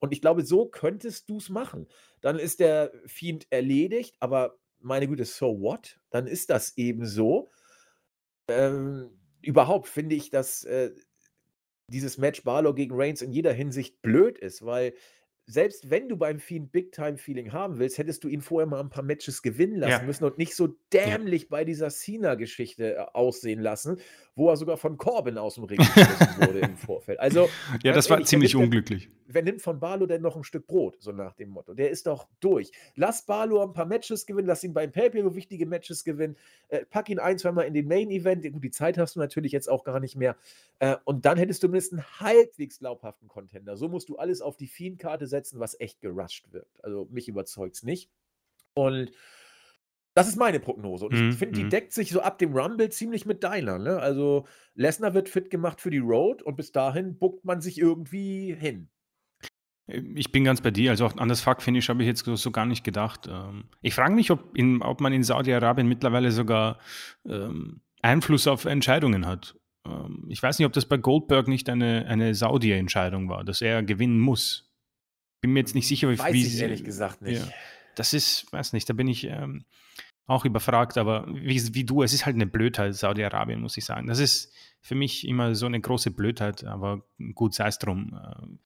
Und ich glaube, so könntest du es machen. Dann ist der Fiend erledigt, aber meine Güte, so what? Dann ist das eben so. Ähm, überhaupt finde ich, dass äh, dieses Match Barlow gegen Reigns in jeder Hinsicht blöd ist, weil selbst wenn du beim Fiend Big Time Feeling haben willst, hättest du ihn vorher mal ein paar Matches gewinnen lassen ja. müssen und nicht so dämlich ja. bei dieser Cena-Geschichte äh, aussehen lassen, wo er sogar von Corbin aus dem Ring geschmissen wurde im Vorfeld. Also, ja, das war ehrlich, ziemlich wer unglücklich. Denn, wer nimmt von Barlow denn noch ein Stück Brot, so nach dem Motto? Der ist doch durch. Lass Barlow ein paar Matches gewinnen, lass ihn beim pay wichtige Matches gewinnen, äh, pack ihn ein, zweimal in den Main-Event. Gut, die Zeit hast du natürlich jetzt auch gar nicht mehr. Äh, und dann hättest du mindestens einen halbwegs glaubhaften Contender. So musst du alles auf die Fiend-Karte setzen was echt gerusht wirkt. Also mich überzeugt es nicht. Und das ist meine Prognose. Und ich mhm, finde, die mhm. deckt sich so ab dem Rumble ziemlich mit deiner. Ne? Also Lesnar wird fit gemacht für die Road und bis dahin buckt man sich irgendwie hin. Ich bin ganz bei dir. Also auch an das Fuck-Finish habe ich jetzt so, so, gar nicht gedacht. Ähm, ich frage mich, ob, in, ob man in Saudi-Arabien mittlerweile sogar ähm, Einfluss auf Entscheidungen hat. Ähm, ich weiß nicht, ob das bei Goldberg nicht eine, eine Saudi-Entscheidung war, dass er gewinnen muss. Bin mir jetzt nicht sicher, wie Weiß wie ich ehrlich gesagt nicht. Ja, das ist, weiß nicht, da bin ich ähm, auch überfragt, aber wie, wie, du, es ist halt eine Blödheit, Saudi-Arabien, muss ich sagen. Das ist für mich immer so eine große Blödheit, aber gut, sei es drum. Ähm,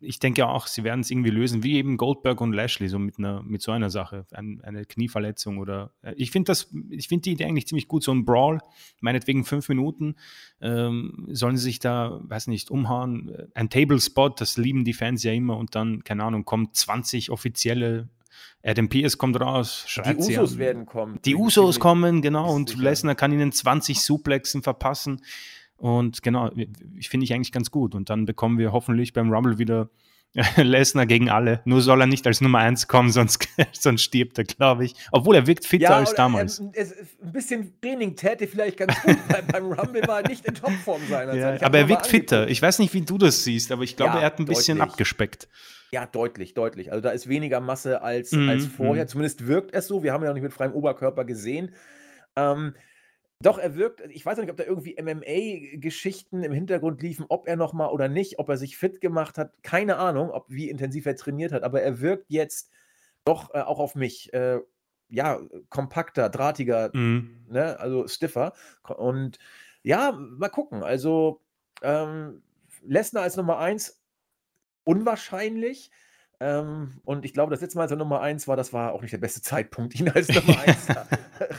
ich denke auch, sie werden es irgendwie lösen, wie eben Goldberg und Lashley, so mit, einer, mit so einer Sache, ein, eine Knieverletzung oder. Äh, ich finde das, ich finde die Idee eigentlich ziemlich gut, so ein Brawl, meinetwegen fünf Minuten, ähm, sollen sie sich da, weiß nicht, umhauen. Äh, ein Table Spot, das lieben die Fans ja immer und dann, keine Ahnung, kommt 20 offizielle Adam Pierce kommt raus, Die Usos werden kommen. Die Usos kommen, genau, und Lesnar kann ihnen 20 Suplexen verpassen. Und genau, ich finde ich eigentlich ganz gut. Und dann bekommen wir hoffentlich beim Rumble wieder Lesnar gegen alle. Nur soll er nicht als Nummer 1 kommen, sonst, sonst stirbt er, glaube ich. Obwohl er wirkt fitter ja, als damals. Ähm, ein bisschen Training täte vielleicht ganz gut, weil beim Rumble war er nicht in Topform sein. Ja, aber er wirkt fitter. Ich weiß nicht, wie du das siehst, aber ich glaube, ja, er hat ein bisschen deutlich. abgespeckt. Ja, deutlich, deutlich. Also da ist weniger Masse als, mm, als vorher. Mm. Zumindest wirkt es so. Wir haben ja noch nicht mit freiem Oberkörper gesehen. Ähm, doch, er wirkt ich weiß nicht, ob da irgendwie MMA-Geschichten im Hintergrund liefen, ob er noch mal oder nicht, ob er sich fit gemacht hat, keine Ahnung, ob wie intensiv er trainiert hat, aber er wirkt jetzt doch, äh, auch auf mich, äh, ja, kompakter, drahtiger, Mhm. ne, also stiffer. und ja, mal gucken. Also, ähm, Lesnar als Nummer 1 unwahrscheinlich. Ähm, und ich glaube, das letzte Mal, als er Nummer 1 war, das war auch nicht der beste Zeitpunkt, ihn als Nummer 1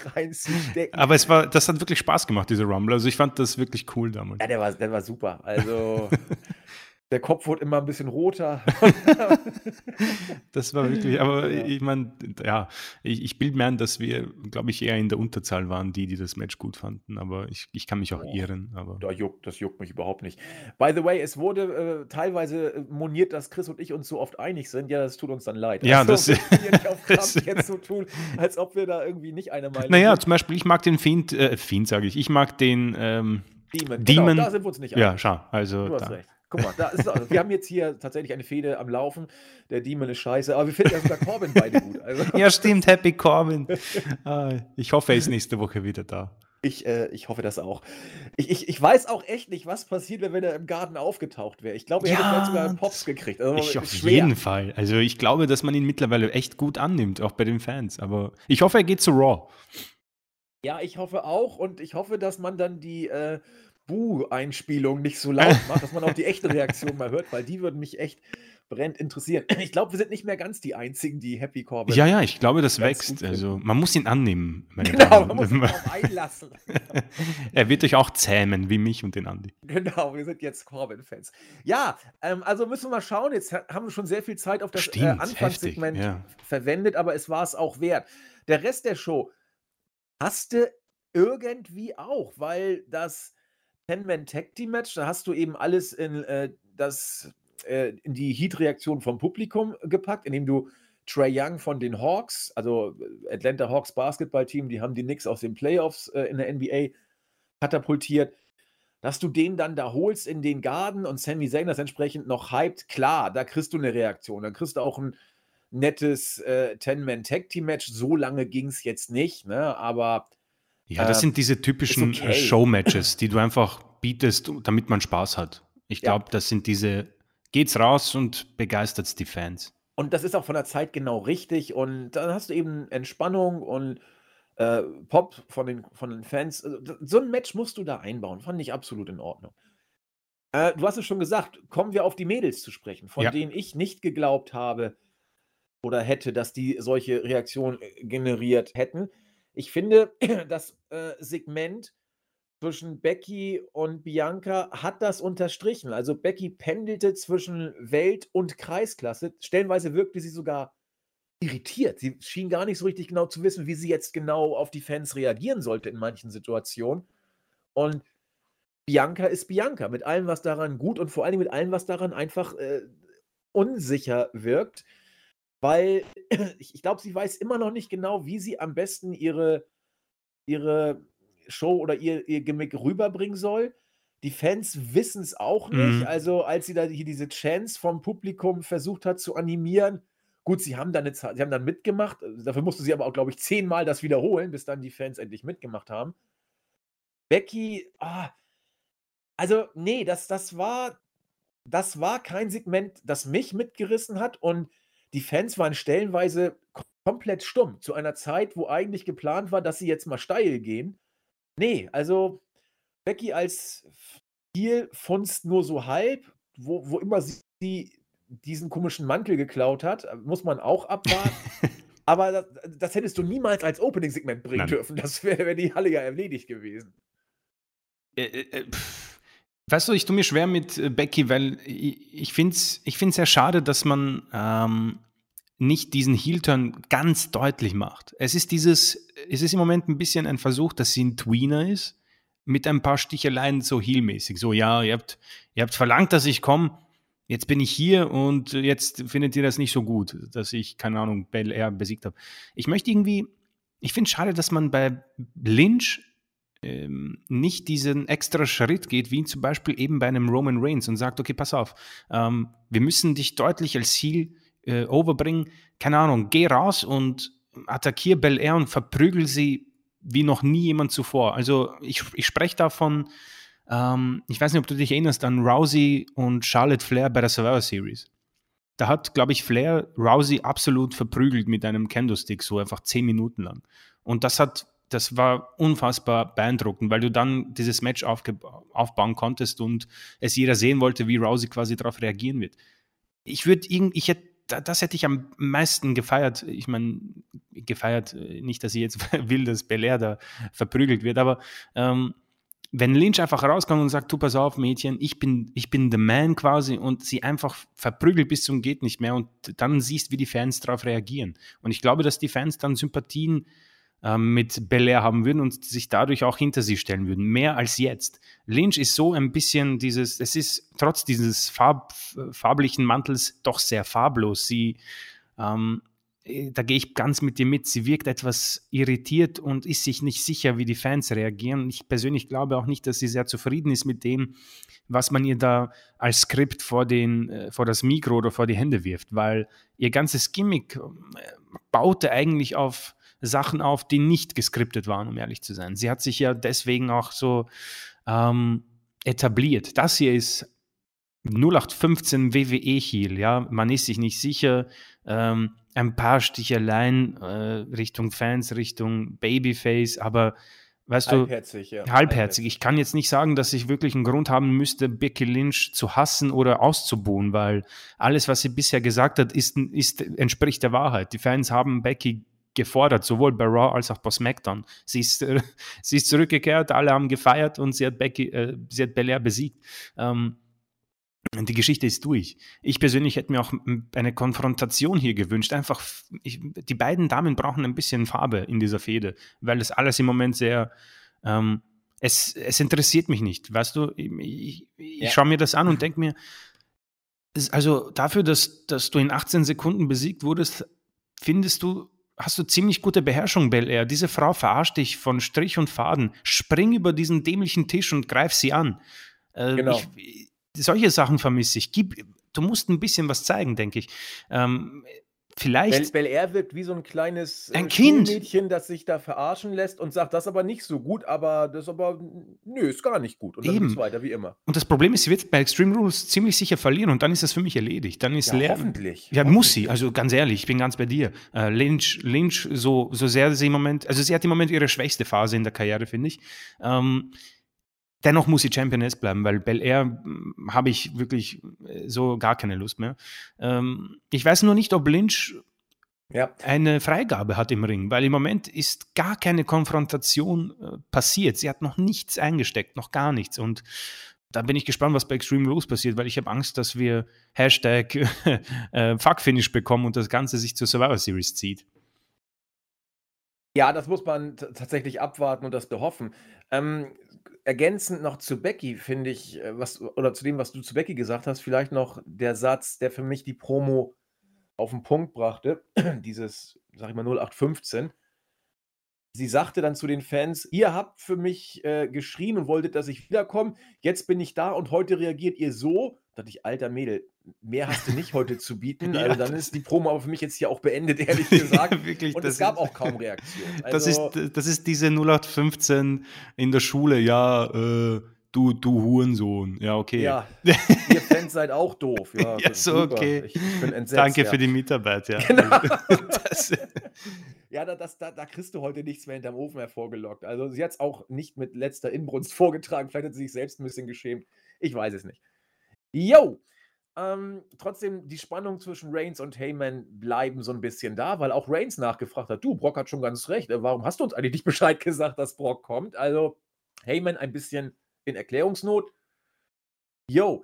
reinzustecken. Aber es war, das hat wirklich Spaß gemacht, diese Rumble. Also ich fand das wirklich cool damals. Ja, der war, der war super. Also der Kopf wurde immer ein bisschen roter. das war wirklich, aber ja. ich meine, ja, ich, ich bilde mir ein, dass wir, glaube ich, eher in der Unterzahl waren, die, die das Match gut fanden. Aber ich, ich kann mich auch oh, irren. Aber. Da juckt, das juckt mich überhaupt nicht. By the way, es wurde äh, teilweise äh, moniert, dass Chris und ich uns so oft einig sind. Ja, das tut uns dann leid. Ja, also, das wir nicht auf Krampf jetzt so tun, als ob wir da irgendwie nicht eine Meinung Naja, sind. zum Beispiel, ich mag den Fiend, äh, Fiend sage ich, ich mag den ähm, Demon. Demon. Genau, da sind wir uns nicht einig. Ja, schau, also. Du hast da. recht. Guck mal, da ist also, wir haben jetzt hier tatsächlich eine Fehde am Laufen. Der Demon ist scheiße, aber wir finden ja sogar Corbin beide gut. Also. Ja, stimmt, Happy Corbin. Ah, ich hoffe, er ist nächste Woche wieder da. Ich, äh, ich hoffe das auch. Ich, ich, ich weiß auch echt nicht, was passiert wäre, wenn er im Garten aufgetaucht wäre. Ich glaube, er ja, hätte vielleicht sogar einen Pops gekriegt. Also, ich auf schwer. jeden Fall. Also ich glaube, dass man ihn mittlerweile echt gut annimmt, auch bei den Fans. Aber ich hoffe, er geht zu Raw. Ja, ich hoffe auch. Und ich hoffe, dass man dann die äh, Buh-Einspielung nicht so laut macht, dass man auch die echte Reaktion mal hört, weil die würden mich echt brennend interessieren. Ich glaube, wir sind nicht mehr ganz die Einzigen, die Happy Corbin. Ja, ja, ich glaube, das wächst. Also man muss ihn annehmen. genau, man muss ihn darauf einlassen. er wird euch auch zähmen, wie mich und den Andi. Genau, wir sind jetzt Corbin-Fans. Ja, ähm, also müssen wir mal schauen. Jetzt haben wir schon sehr viel Zeit auf das äh, Anfangssegment ja. verwendet, aber es war es auch wert. Der Rest der Show hasste irgendwie auch, weil das Ten-Man-Tag-Team-Match, da hast du eben alles in, äh, das, äh, in die Heat-Reaktion vom Publikum gepackt, indem du Trey Young von den Hawks, also äh, Atlanta Hawks Basketball-Team, die haben die Knicks aus den Playoffs äh, in der NBA katapultiert, dass du den dann da holst in den Garden und Sammy Zayn das entsprechend noch hypt, klar, da kriegst du eine Reaktion, dann kriegst du auch ein nettes äh, Ten-Man-Tag-Team-Match, so lange ging es jetzt nicht, ne? aber ja, das ähm, sind diese typischen okay. Show-Matches, die du einfach bietest, damit man Spaß hat. Ich glaube, ja. das sind diese, geht's raus und begeistert die Fans. Und das ist auch von der Zeit genau richtig. Und dann hast du eben Entspannung und äh, Pop von den, von den Fans. Also, so ein Match musst du da einbauen. Fand ich absolut in Ordnung. Äh, du hast es schon gesagt, kommen wir auf die Mädels zu sprechen, von ja. denen ich nicht geglaubt habe oder hätte, dass die solche Reaktionen äh, generiert hätten. Ich finde, das äh, Segment zwischen Becky und Bianca hat das unterstrichen. Also Becky pendelte zwischen Welt- und Kreisklasse. Stellenweise wirkte sie sogar irritiert. Sie schien gar nicht so richtig genau zu wissen, wie sie jetzt genau auf die Fans reagieren sollte in manchen Situationen. Und Bianca ist Bianca mit allem, was daran gut und vor allem mit allem, was daran einfach äh, unsicher wirkt weil ich, ich glaube, sie weiß immer noch nicht genau, wie sie am besten ihre, ihre Show oder ihr, ihr Gimmick rüberbringen soll. Die Fans wissen es auch nicht. Mhm. Also, als sie da hier diese Chance vom Publikum versucht hat zu animieren, gut, sie haben dann, eine, sie haben dann mitgemacht. Dafür musste sie aber auch, glaube ich, zehnmal das wiederholen, bis dann die Fans endlich mitgemacht haben. Becky, ah, also, nee, das, das war, das war kein Segment, das mich mitgerissen hat und die Fans waren stellenweise kom- komplett stumm zu einer Zeit, wo eigentlich geplant war, dass sie jetzt mal steil gehen. Nee, also Becky als Heel funzt nur so halb, wo, wo immer sie diesen komischen Mantel geklaut hat, muss man auch abwarten. Aber das, das hättest du niemals als Opening-Segment bringen Nein. dürfen. Das wäre wär die Halle ja erledigt gewesen. Äh, äh, äh. Weißt du, ich tue mir schwer mit äh, Becky, weil ich, ich finde es ich find's sehr schade, dass man ähm, nicht diesen Heel-Turn ganz deutlich macht. Es ist dieses, es ist im Moment ein bisschen ein Versuch, dass sie ein Tweener ist, mit ein paar Sticheleien so heel-mäßig. So, ja, ihr habt, ihr habt verlangt, dass ich komme, jetzt bin ich hier und jetzt findet ihr das nicht so gut, dass ich, keine Ahnung, Bel Air besiegt habe. Ich möchte irgendwie, ich finde es schade, dass man bei Lynch ähm, nicht diesen extra Schritt geht, wie zum Beispiel eben bei einem Roman Reigns und sagt, okay, pass auf, ähm, wir müssen dich deutlich als Ziel äh, overbringen. Keine Ahnung, geh raus und attackier Bel Air und verprügel sie wie noch nie jemand zuvor. Also ich, ich spreche davon, ähm, ich weiß nicht, ob du dich erinnerst an Rousey und Charlotte Flair bei der Survivor Series. Da hat, glaube ich, Flair Rousey absolut verprügelt mit einem Kendo-Stick, so einfach zehn Minuten lang. Und das hat, das war unfassbar beeindruckend, weil du dann dieses Match aufbauen konntest und es jeder sehen wollte, wie Rousey quasi darauf reagieren wird. Ich würde irgendwie, ich hätte das hätte ich am meisten gefeiert. Ich meine, gefeiert, äh, nicht, dass ich jetzt will, dass Belair da verprügelt wird, aber ähm, wenn Lynch einfach rauskommt und sagt, du pass auf, Mädchen, ich bin, ich bin the man quasi und sie einfach verprügelt bis zum geht nicht mehr und dann siehst, wie die Fans darauf reagieren. Und ich glaube, dass die Fans dann Sympathien ähm, mit Belair haben würden und sich dadurch auch hinter sie stellen würden. Mehr als jetzt. Lynch ist so ein bisschen dieses, es ist trotz dieses farb, farblichen Mantels doch sehr farblos. Sie, ähm, da gehe ich ganz mit dir mit. Sie wirkt etwas irritiert und ist sich nicht sicher, wie die Fans reagieren. Ich persönlich glaube auch nicht, dass sie sehr zufrieden ist mit dem, was man ihr da als Skript vor, den, äh, vor das Mikro oder vor die Hände wirft, weil ihr ganzes Gimmick äh, baute eigentlich auf Sachen auf, die nicht geskriptet waren, um ehrlich zu sein. Sie hat sich ja deswegen auch so ähm, etabliert. Das hier ist 0815 WWE Heal, ja, man ist sich nicht sicher, ähm, ein paar Sticheleien äh, Richtung Fans, Richtung Babyface, aber weißt halbherzig, du, ja. halbherzig. Ich kann jetzt nicht sagen, dass ich wirklich einen Grund haben müsste, Becky Lynch zu hassen oder auszubuhen, weil alles, was sie bisher gesagt hat, ist, ist, entspricht der Wahrheit. Die Fans haben Becky gefordert, sowohl bei Raw als auch bei SmackDown. Sie ist, äh, sie ist zurückgekehrt, alle haben gefeiert und sie hat, Becky, äh, sie hat Belair besiegt. Ähm, die Geschichte ist durch. Ich persönlich hätte mir auch eine Konfrontation hier gewünscht. Einfach, ich, die beiden Damen brauchen ein bisschen Farbe in dieser Fehde, weil das alles im Moment sehr, ähm, es, es interessiert mich nicht. Weißt du, ich, ich, ja. schaue mir das an und denke mir, also dafür, dass, dass du in 18 Sekunden besiegt wurdest, findest du, hast du ziemlich gute Beherrschung, Bel Air. Diese Frau verarscht dich von Strich und Faden. Spring über diesen dämlichen Tisch und greif sie an. Äh, genau. Ich, solche Sachen vermisse ich. Gib, du musst ein bisschen was zeigen, denke ich. Ähm, vielleicht. Bel, Bel Air wirkt wie so ein kleines ein kind. Mädchen, das sich da verarschen lässt und sagt, das ist aber nicht so gut, aber das ist aber, nö, ist gar nicht gut. Und dann Eben. weiter, wie immer. Und das Problem ist, sie wird bei Extreme Rules ziemlich sicher verlieren und dann ist das für mich erledigt. Dann ist ja, leer. Hoffentlich. Ja, hoffentlich. muss sie. Also ganz ehrlich, ich bin ganz bei dir. Äh, Lynch, Lynch, so, so sehr sie im Moment, also sie hat im Moment ihre schwächste Phase in der Karriere, finde ich. Ähm, Dennoch muss sie Championess bleiben, weil Bel Air habe ich wirklich so gar keine Lust mehr. Ähm, ich weiß nur nicht, ob Lynch ja. eine Freigabe hat im Ring, weil im Moment ist gar keine Konfrontation äh, passiert. Sie hat noch nichts eingesteckt, noch gar nichts. Und da bin ich gespannt, was bei Extreme Rules passiert, weil ich habe Angst, dass wir Hashtag äh, Fuckfinish bekommen und das Ganze sich zur Survivor Series zieht. Ja, das muss man tatsächlich abwarten und das behoffen. Ähm, ergänzend noch zu Becky, finde ich, äh, was, oder zu dem, was du zu Becky gesagt hast, vielleicht noch der Satz, der für mich die Promo auf den Punkt brachte, dieses, sag ich mal, 0815. sie sagte dann zu den Fans: „Ihr habt für mich, äh, geschrien und wolltet, dass ich wiederkomme. Jetzt bin ich da und heute reagiert ihr so.“ Da dachte ich: „Alter Mädel, mehr hast du nicht heute zu bieten.“ Ja, Also, dann das ist die Promo aber für mich jetzt hier auch beendet, ehrlich gesagt. Ja, wirklich, Und das es gab ist auch kaum Reaktion. das Also ist das ist diese 0815 in der Schule: „Ja, äh, du du Hurensohn.“ Ja, okay. Ja, ihr Fans seid auch doof. Ja, Ja, so, super. okay. Ich ich bin entsetzt, Danke für die Mitarbeit, ja. Genau. Also, das Ja, da das da da kriegst du heute nichts mehr hinterm Ofen hervorgelockt. Also, sie hat's auch nicht mit letzter Inbrunst vorgetragen. Vielleicht hat sie sich selbst 'n bisschen geschämt. Ich weiß es nicht. Jo, ähm, trotzdem, die Spannung zwischen Reigns und Heyman bleiben so 'n bisschen da, weil auch Reigns nachgefragt hat: „Du, Brock hat schon ganz recht. Äh, warum hast du uns eigentlich nicht Bescheid gesagt, dass Brock kommt?“ Also, Heyman ein bisschen in Erklärungsnot. Jo,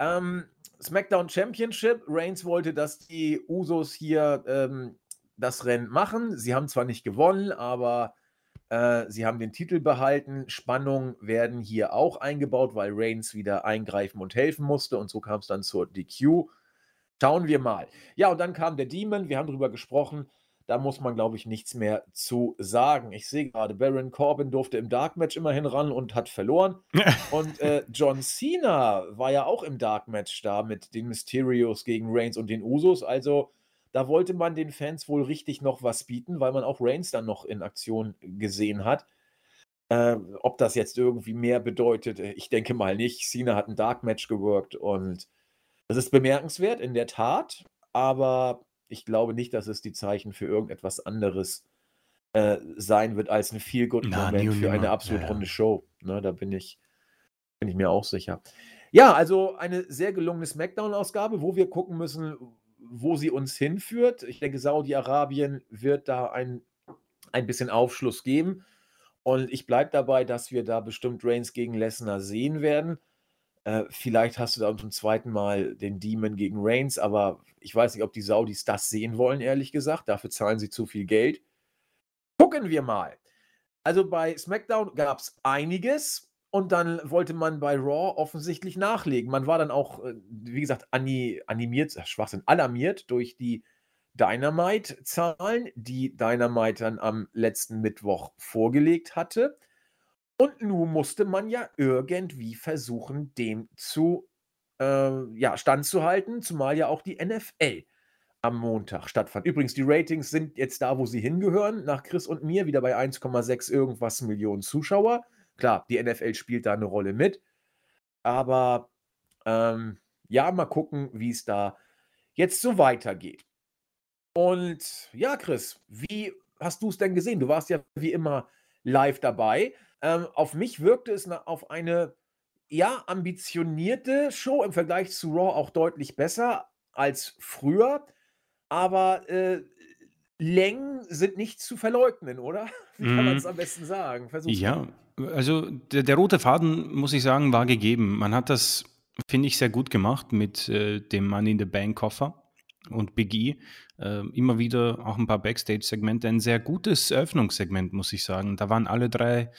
ähm, SmackDown Championship. Reigns wollte, dass die Usos hier, ähm, das Rennen machen. Sie haben zwar nicht gewonnen, aber, sie haben den Titel behalten. Spannungen werden hier auch eingebaut, weil Reigns wieder eingreifen und helfen musste und so kam's dann zur DQ. Schauen wir mal. Ja, und dann kam der Demon. Wir haben drüber gesprochen. Da muss man, glaube ich, nichts mehr zu sagen. Ich sehe grade, Baron Corbin durfte im Dark Match immerhin ran und hat verloren. Und, äh, John Cena war ja auch im Dark Match da mit den Mysterios gegen Reigns und den Usos. Also, da wollte man den Fans wohl richtig noch was bieten, weil man auch Reigns dann noch in Aktion gesehen hat. Ähm, ob das jetzt irgendwie mehr bedeutet, äh, ich denke mal nicht. Cena hat 'n Dark Match geworkt und das ist bemerkenswert, in der Tat, aber ich glaube nicht, dass es die Zeichen für irgendetwas anderes, äh, sein wird als 'n Na, nie Feel-Good-Moment und für eine absolut Ja, ja. runde Show, ne? Da bin ich bin ich mir auch sicher. Ja, also eine sehr gelungene SmackDown-Ausgabe, wo wir gucken müssen, wo sie uns hinführt. Ich denke, Saudi-Arabien wird da ein ein bisschen Aufschluss geben. Und ich bleibe dabei, dass wir da bestimmt Reigns gegen Lesnar sehen werden. Äh, vielleicht hast du da zum 2. Mal den Demon gegen Reigns, aber ich weiß nicht, ob die Saudis das sehen wollen, ehrlich gesagt. Dafür zahlen sie zu viel Geld. Gucken wir mal. Also, bei SmackDown gab's einiges und dann wollte man bei Raw offensichtlich nachlegen. Man war dann auch, äh, wie gesagt, ani animiert ach, Schwachsinn, alarmiert durch die Dynamite-Zahlen, die Dynamite dann am letzten Mittwoch vorgelegt hatte. Und nun musste man ja irgendwie versuchen, dem zu äh, ja, standzuhalten, zumal ja auch die NFL am Montag stattfand. Übrigens, die Ratings sind jetzt da, wo sie hingehören, nach Chris und mir, wieder bei 1,6 irgendwas Millionen Zuschauer. Klar, die NFL spielt da 'ne Rolle mit. Aber, ähm, ja, mal gucken, wie's da jetzt so weitergeht. Und ja, Chris, wie hast du's denn gesehen? Du warst ja wie immer live dabei. Ähm, auf mich wirkte es auf eine, ja, ambitionierte Show im Vergleich zu Raw auch deutlich besser als früher. Aber, äh, Längen sind nicht zu verleugnen, oder? Wie kann man's Mhm. am besten sagen? Versuch's Ja, mal. Also der der rote Faden, muss ich sagen, war gegeben. Man hat das, finde ich, sehr gut gemacht mit, äh, dem Money in the Bank Koffer und Big E. Ähm, immer wieder auch 'n paar Backstage-Segmente. Ein sehr gutes Eröffnungssegment, muss ich sagen. Da waren alle 3,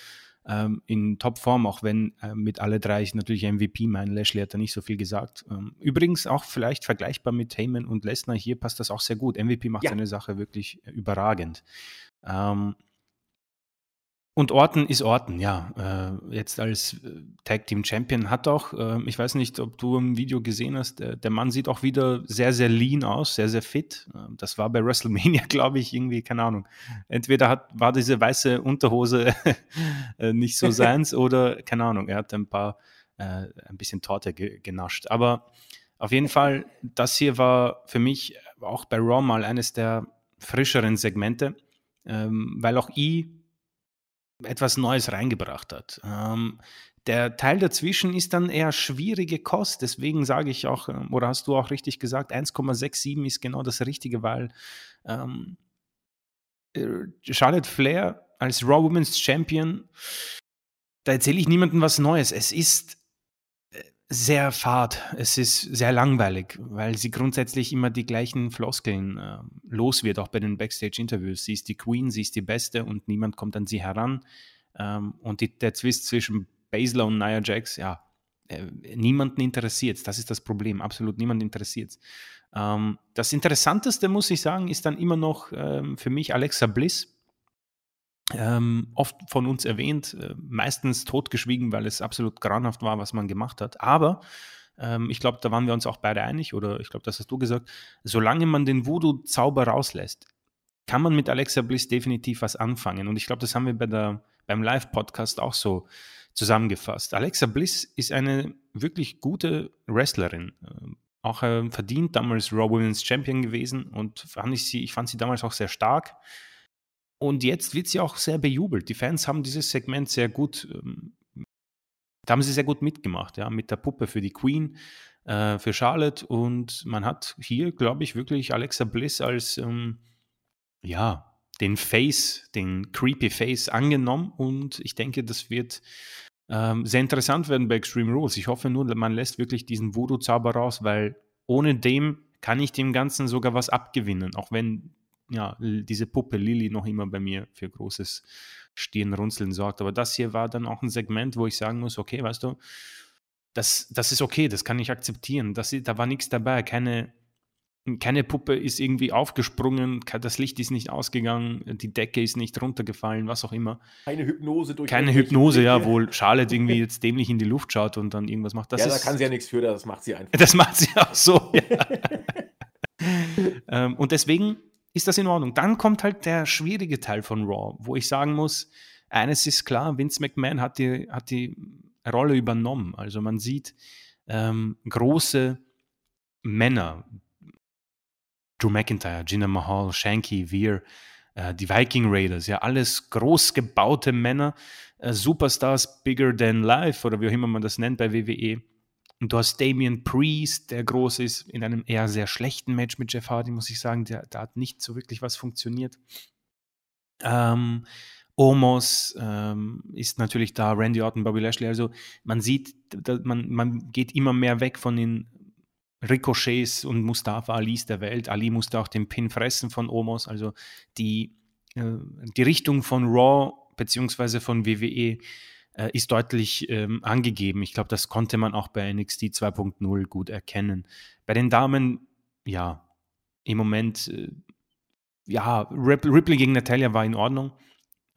ähm, in Topform, auch wenn, äh, mit alle 3 ich natürlich MVP meine. Lashley hat da nicht so viel gesagt. Ähm, übrigens auch vielleicht vergleichbar mit Heyman und Lesnar. Hier passt das auch sehr gut. MVP macht Ja. seine Sache wirklich überragend. Ähm und Orton ist Orton, ja. Äh, jetzt als, äh, Tag Team Champion hat auch ähm, ich weiß nicht, ob du im Video gesehen hast, der der Mann sieht auch wieder sehr, sehr lean aus, sehr, sehr fit. Ähm, das war bei WrestleMania, glaube ich, irgendwie keine Ahnung. Entweder hat war diese weiße Unterhose, äh, nicht so seins oder keine Ahnung, er hat ein paar äh, ein bisschen Torte ge genascht. Aber auf jeden Fall, das hier war für mich auch bei Raw mal eines der frischeren Segmente, ähm, weil auch E etwas Neues reingebracht hat. Ähm, der Teil dazwischen ist dann eher schwierige Kost. Deswegen sage ich auch, ähm, oder hast du auch richtig gesagt, 1,67 ist genau das Richtige, weil, ähm äh, Charlotte Flair als Raw Women's Champion, da erzähle ich niemandem was Neues. Es ist, sehr fad. Es ist sehr langweilig, weil sie grundsätzlich immer die gleichen Floskeln, äh, los wird, auch bei den Backstage-Interviews. Sie ist die Queen, sie ist die Beste und niemand kommt an sie heran. Ähm, und die der Twist zwischen Baszler und Nia Jax, ja, äh, niemanden interessiert's. Das ist das Problem. Absolut niemanden interessiert's. Ähm, das Interessanteste, muss ich sagen, ist dann immer noch, ähm, für mich Alexa Bliss. Ähm, oft von uns erwähnt, äh, meistens totgeschwiegen, weil es absolut grauenhaft war, was man gemacht hat. Aber ähm, ich glaube, da waren wir uns auch beide einig, oder ich glaube, das hast du gesagt, solange man den Voodoo-Zauber rauslässt, kann man mit Alexa Bliss definitiv was anfangen. Und ich glaube, das haben wir bei der, beim Live-Podcast auch so zusammengefasst. Alexa Bliss ist eine wirklich gute Wrestlerin. Ähm, auch äh, verdient damals Raw Women's Champion gewesen und fand ich, sie, ich fand sie damals auch sehr stark. Und jetzt wird sie auch sehr bejubelt. Die Fans haben dieses Segment sehr gut, ähm, da haben sie sehr gut mitgemacht, ja, mit der Puppe für die Queen, äh, für Charlotte. Und man hat hier, glaube ich, wirklich Alexa Bliss als, ähm, ja, den Face, den Creepy Face angenommen. Und ich denke, das wird ähm, sehr interessant werden bei Extreme Rules. Ich hoffe nur, man lässt wirklich diesen Voodoo-Zauber raus, weil ohne dem kann ich dem Ganzen sogar was abgewinnen, auch wenn ja, diese Puppe Lilly noch immer bei mir für großes Stirnrunzeln sorgt. Aber das hier war dann auch ein Segment, wo ich sagen muss, okay, weißt du, das, das ist okay, das kann ich akzeptieren. Das, da war nichts dabei, keine, keine Puppe ist irgendwie aufgesprungen, das Licht ist nicht ausgegangen, die Decke ist nicht runtergefallen, was auch immer. Keine Hypnose durch. Keine Hypnose, ja, wo Charlotte irgendwie jetzt dämlich in die Luft schaut und dann irgendwas macht. Das ja, ist, da kann sie ja nichts für, das macht sie einfach. Das macht sie auch so, ja. ähm, und deswegen ist das in Ordnung. Dann kommt halt der schwierige Teil von Raw, wo ich sagen muss, eines ist klar, Vince McMahon hat die, hat die Rolle übernommen. Also man sieht ähm, große Männer, Drew McIntyre, Jinder Mahal, Shanky, Veer, äh, die Viking Raiders, ja, alles groß gebaute Männer, äh, Superstars bigger than life oder wie auch immer man das nennt bei WWE und du hast Damian Priest, der groß ist, in einem eher sehr schlechten Match mit Jeff Hardy, muss ich sagen. Der, da hat nicht so wirklich was funktioniert. Ähm, Omos ähm, ist natürlich da, Randy Orton, Bobby Lashley. Also man sieht, man, man geht immer mehr weg von den Ricochets und Mustafa Alis der Welt. Ali musste auch den Pin fressen von Omos. Also die, äh, die Richtung von Raw beziehungsweise von WWE äh, ist deutlich ähm, angegeben. Ich glaube, das konnte man auch bei NXT 2.0 gut erkennen. Bei den Damen, ja, im Moment, äh, ja, Ripley gegen Natalia war in Ordnung.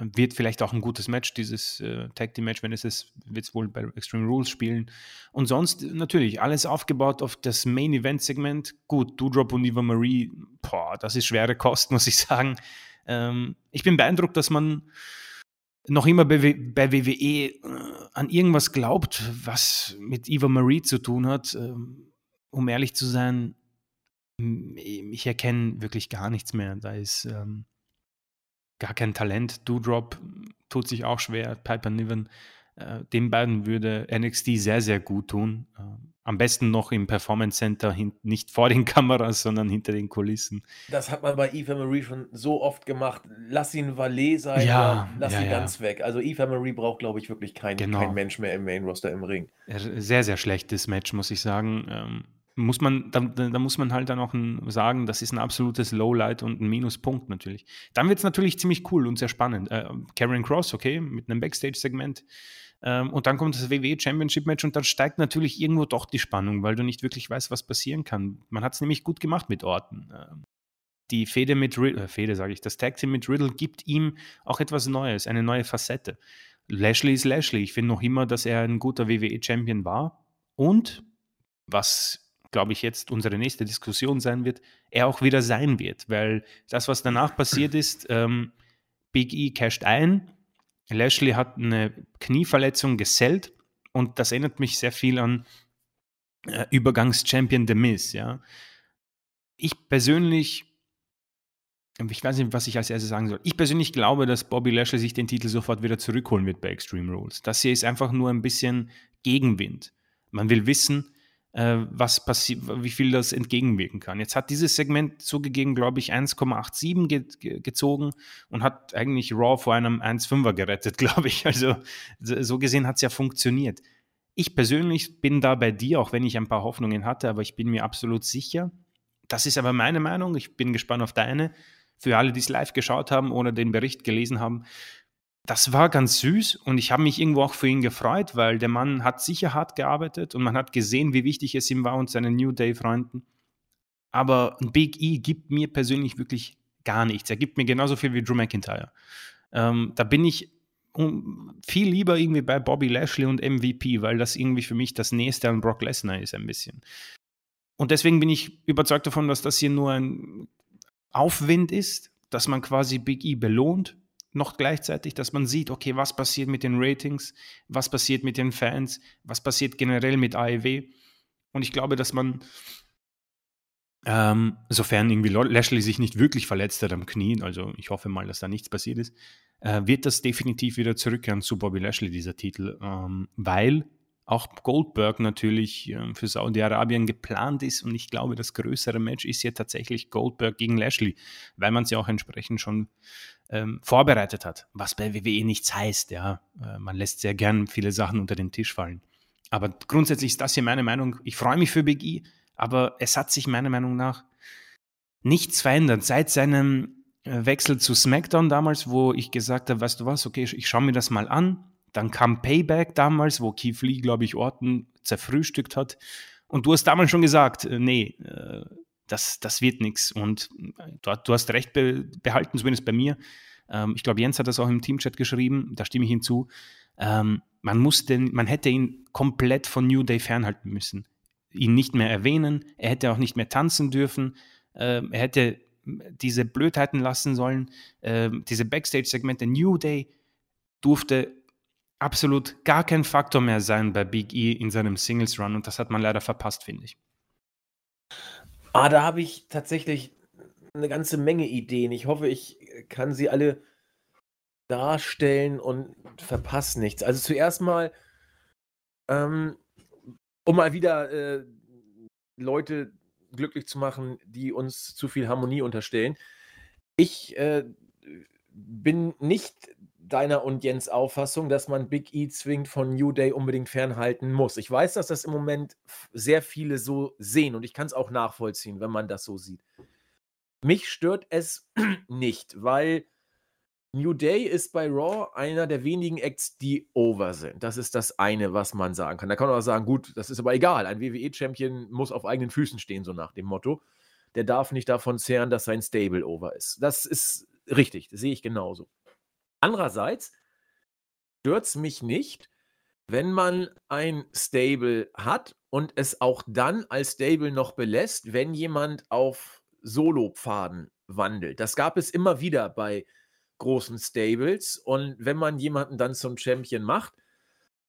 Wird vielleicht auch ein gutes Match, dieses äh, Tag Team Match, wenn es ist, wird es wohl bei Extreme Rules spielen. Und sonst natürlich alles aufgebaut auf das Main Event Segment. Gut, Doudrop und Eva Marie, boah, das ist schwere Kost, muss ich sagen. Ähm, ich bin beeindruckt, dass man noch immer bei, bei WWE äh, an irgendwas glaubt, was mit Eva Marie zu tun hat, ähm, um ehrlich zu sein, ich erkenne wirklich gar nichts mehr. Da ist ähm, gar kein Talent. Doudrop tut sich auch schwer. Piper Niven, äh, den beiden würde NXT sehr, sehr gut tun. Ähm, am besten noch im Performance Center, nicht vor den Kameras, sondern hinter den Kulissen. Das hat man bei Eva Marie schon so oft gemacht. Lass ihn Valet sein, ja, lass ja, ihn ja. ganz weg. Also Eva Marie braucht, glaube ich, wirklich kein, genau. kein Mensch mehr im Main Roster im Ring. Sehr, sehr schlechtes Match, muss ich sagen. Ähm, muss man, da, da, muss man halt dann auch ein, sagen, das ist ein absolutes Lowlight und ein Minuspunkt natürlich. Dann wird es natürlich ziemlich cool und sehr spannend. Äh, Karen Cross, okay, mit einem Backstage-Segment. Ähm, und dann kommt das WWE Championship Match und dann steigt natürlich irgendwo doch die Spannung, weil du nicht wirklich weißt, was passieren kann. Man hat es nämlich gut gemacht mit Orten. Ähm, die Fehde mit Riddle, äh, Fehde sage ich, das Tag Team mit Riddle gibt ihm auch etwas Neues, eine neue Facette. Lashley ist Lashley. Ich finde noch immer, dass er ein guter WWE Champion war und was glaube ich, jetzt unsere nächste Diskussion sein wird, er auch wieder sein wird, weil das, was danach passiert ist, ähm, Big E casht ein, Lashley hat eine Knieverletzung gesellt und das erinnert mich sehr viel an äh, Übergangs-Champion The Miz, ja. Ich persönlich, ich weiß nicht, was ich als erstes sagen soll. Ich persönlich glaube, dass Bobby Lashley sich den Titel sofort wieder zurückholen wird bei Extreme Rules. Das hier ist einfach nur ein bisschen Gegenwind. Man will wissen, was passiert, wie viel das entgegenwirken kann. Jetzt hat dieses Segment zugegeben, glaube ich, 1,87 ge ge gezogen und hat eigentlich Raw vor einem 1,5er gerettet, glaube ich. Also so gesehen hat es ja funktioniert. Ich persönlich bin da bei dir, auch wenn ich ein paar Hoffnungen hatte, aber ich bin mir absolut sicher. Das ist aber meine Meinung. Ich bin gespannt auf deine. Für alle, die es live geschaut haben oder den Bericht gelesen haben, das war ganz süß und ich habe mich irgendwo auch für ihn gefreut, weil der Mann hat sicher hart gearbeitet und man hat gesehen, wie wichtig es ihm war und seinen New Day-Freunden. Aber Big E gibt mir persönlich wirklich gar nichts. Er gibt mir genauso viel wie Drew McIntyre. Ähm, da bin ich viel lieber irgendwie bei Bobby Lashley und MVP, weil das irgendwie für mich das Nächste an Brock Lesnar ist, ein bisschen. Und deswegen bin ich überzeugt davon, dass das hier nur ein Aufwind ist, dass man quasi Big E belohnt, noch gleichzeitig, dass man sieht, okay, was passiert mit den Ratings, was passiert mit den Fans, was passiert generell mit AEW. Und ich glaube, dass man, ähm, sofern irgendwie Lashley sich nicht wirklich verletzt hat am Knie, also ich hoffe mal, dass da nichts passiert ist, äh, wird das definitiv wieder zurückkehren zu Bobby Lashley, dieser Titel, ähm, weil auch Goldberg natürlich äh, für Saudi-Arabien geplant ist und ich glaube, das größere Match ist hier tatsächlich Goldberg gegen Lashley, weil man es ja auch entsprechend schon ähm, vorbereitet hat, was bei WWE nichts heißt, ja, äh, man lässt sehr gern viele Sachen unter den Tisch fallen. Aber grundsätzlich ist das hier meine Meinung. Ich freue mich für Big E, aber es hat sich meiner Meinung nach nichts verändert seit seinem äh, Wechsel zu SmackDown damals, wo ich gesagt habe, weißt du was, okay, ich schaue mir das mal an. Dann kam Payback damals, wo Keith Lee, glaube ich, Orton zerfrühstückt hat. Und du hast damals schon gesagt, äh, nee, äh, das, das wird nichts. Und du, du, hast recht behalten, zumindest bei mir. Ähm, ich glaube, Jens hat das auch im Teamchat geschrieben, da stimme ich hinzu. Ähm, man, muss den, man hätte ihn komplett von New Day fernhalten müssen. Ihn nicht mehr erwähnen, er hätte auch nicht mehr tanzen dürfen, ähm, er hätte diese Blödheiten lassen sollen. Ähm, diese Backstage-Segmente New Day durfte absolut gar kein Faktor mehr sein bei Big E in seinem Singles Run und das hat man leider verpasst, finde ich. Ah, da habe ich tatsächlich eine ganze Menge Ideen. Ich hoffe, ich kann sie alle darstellen und verpasse nichts. Also zuerst mal, ähm, um mal wieder äh, Leute glücklich zu machen, die uns zu viel Harmonie unterstellen. Ich äh, bin nicht deiner und Jens Auffassung, dass man Big E zwingend von New Day unbedingt fernhalten muss. Ich weiß, dass das im Moment sehr viele so sehen und ich kann es auch nachvollziehen, wenn man das so sieht. Mich stört es nicht, weil New Day ist bei Raw einer der wenigen Acts, die over sind. Das ist das eine, was man sagen kann. Da kann man auch sagen, gut, das ist aber egal. Ein WWE-Champion muss auf eigenen Füßen stehen, so nach dem Motto. Der darf nicht davon zehren, dass sein Stable over ist. Das ist richtig, das sehe ich genauso. Andererseits stört es mich nicht, wenn man ein Stable hat und es auch dann als Stable noch belässt, wenn jemand auf Solo-Pfaden wandelt. Das gab es immer wieder bei großen Stables. Und wenn man jemanden dann zum Champion macht,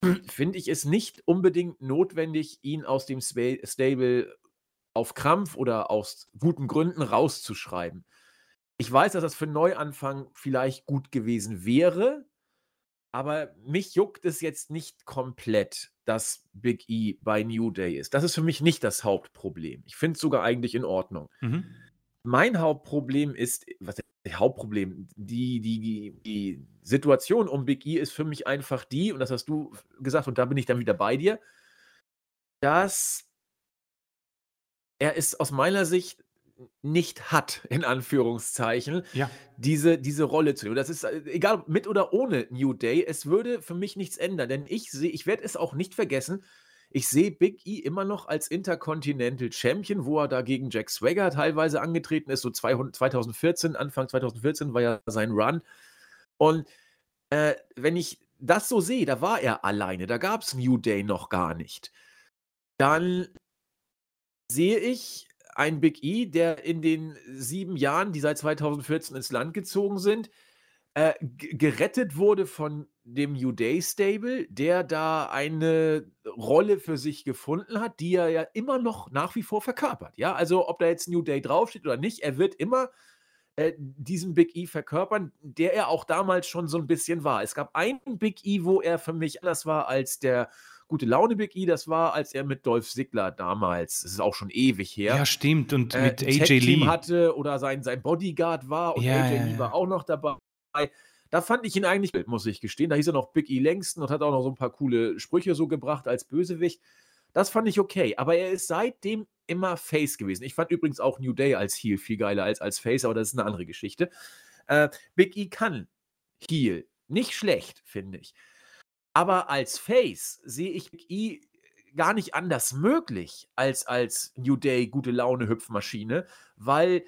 finde ich es nicht unbedingt notwendig, ihn aus dem Stable auf Krampf oder aus guten Gründen rauszuschreiben. Ich weiß, dass das für Neuanfang vielleicht gut gewesen wäre, aber mich juckt es jetzt nicht komplett, dass Big E bei New Day ist. Das ist für mich nicht das Hauptproblem. Ich finde es sogar eigentlich in Ordnung. Mhm. Mein Hauptproblem ist, was Hauptproblem. Die, die, die, Situation um Big E ist für mich einfach die, und das hast du gesagt, und da bin ich dann wieder bei dir, dass er es aus meiner Sicht nicht hat, in Anführungszeichen, ja. diese, diese Rolle zu nehmen. Das ist äh, egal, mit oder ohne New Day, es würde für mich nichts ändern, denn ich sehe, ich werde es auch nicht vergessen, ich sehe Big E immer noch als Intercontinental Champion, wo er da gegen Jack Swagger teilweise angetreten ist. So 200, 2014, Anfang 2014 war ja sein Run. Und äh, wenn ich das so sehe, da war er alleine, da gab es New Day noch gar nicht. Dann sehe ich einen Big E, der in den sieben Jahren, die seit 2014 ins Land gezogen sind, äh, gerettet wurde von dem New Day Stable, der da eine Rolle für sich gefunden hat, die er ja immer noch nach wie vor verkörpert. Ja, also ob da jetzt New Day draufsteht oder nicht, er wird immer äh, diesen Big E verkörpern, der er auch damals schon so ein bisschen war. Es gab einen Big E, wo er für mich anders war als der gute Laune Big E, das war, als er mit Dolph Ziggler damals, das ist auch schon ewig her. Ja, stimmt, und äh, mit AJ Lee hatte oder sein, sein Bodyguard war und ja, AJ ja, Lee war auch noch dabei. Da fand ich ihn eigentlich, muss ich gestehen. Da hieß er noch Big E Langston und hat auch noch so ein paar coole Sprüche so gebracht als Bösewicht. Das fand ich okay. Aber er ist seitdem immer Face gewesen. Ich fand übrigens auch New Day als Heel viel geiler als als Face, aber das ist eine andere Geschichte. Äh, Big E kann Heel. Nicht schlecht, finde ich. Aber als Face sehe ich Big E gar nicht anders möglich als als New Day gute Laune Hüpfmaschine, weil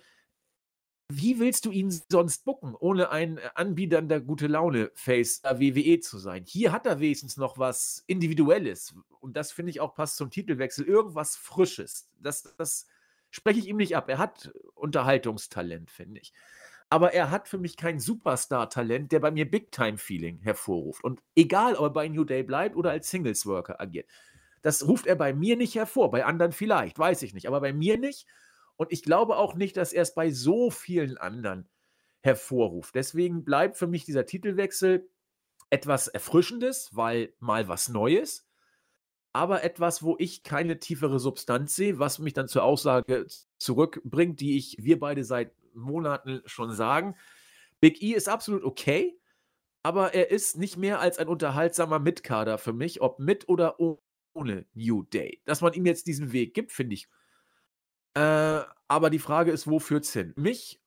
wie willst du ihn sonst bucken, ohne ein anbiedernder gute Laune-Face der WWE zu sein? Hier hat er wenigstens noch was Individuelles. Und das finde ich auch passt zum Titelwechsel. Irgendwas Frisches. Das, das spreche ich ihm nicht ab. Er hat Unterhaltungstalent, finde ich. Aber er hat für mich kein Superstar-Talent, der bei mir Big-Time-Feeling hervorruft. Und egal, ob er bei New Day bleibt oder als Singles-Worker agiert. Das ruft er bei mir nicht hervor. Bei anderen vielleicht, weiß ich nicht. Aber bei mir nicht. Und ich glaube auch nicht, dass er es bei so vielen anderen hervorruft. Deswegen bleibt für mich dieser Titelwechsel etwas Erfrischendes, weil mal was Neues, aber etwas, wo ich keine tiefere Substanz sehe, was mich dann zur Aussage zurückbringt, die ich, wir beide seit Monaten schon sagen. Big E ist absolut okay, aber er ist nicht mehr als ein unterhaltsamer Mitkader für mich, ob mit oder ohne New Day. Dass man ihm jetzt diesen Weg gibt, finde ich äh, aber die Frage ist, wo führt's hin? Mich,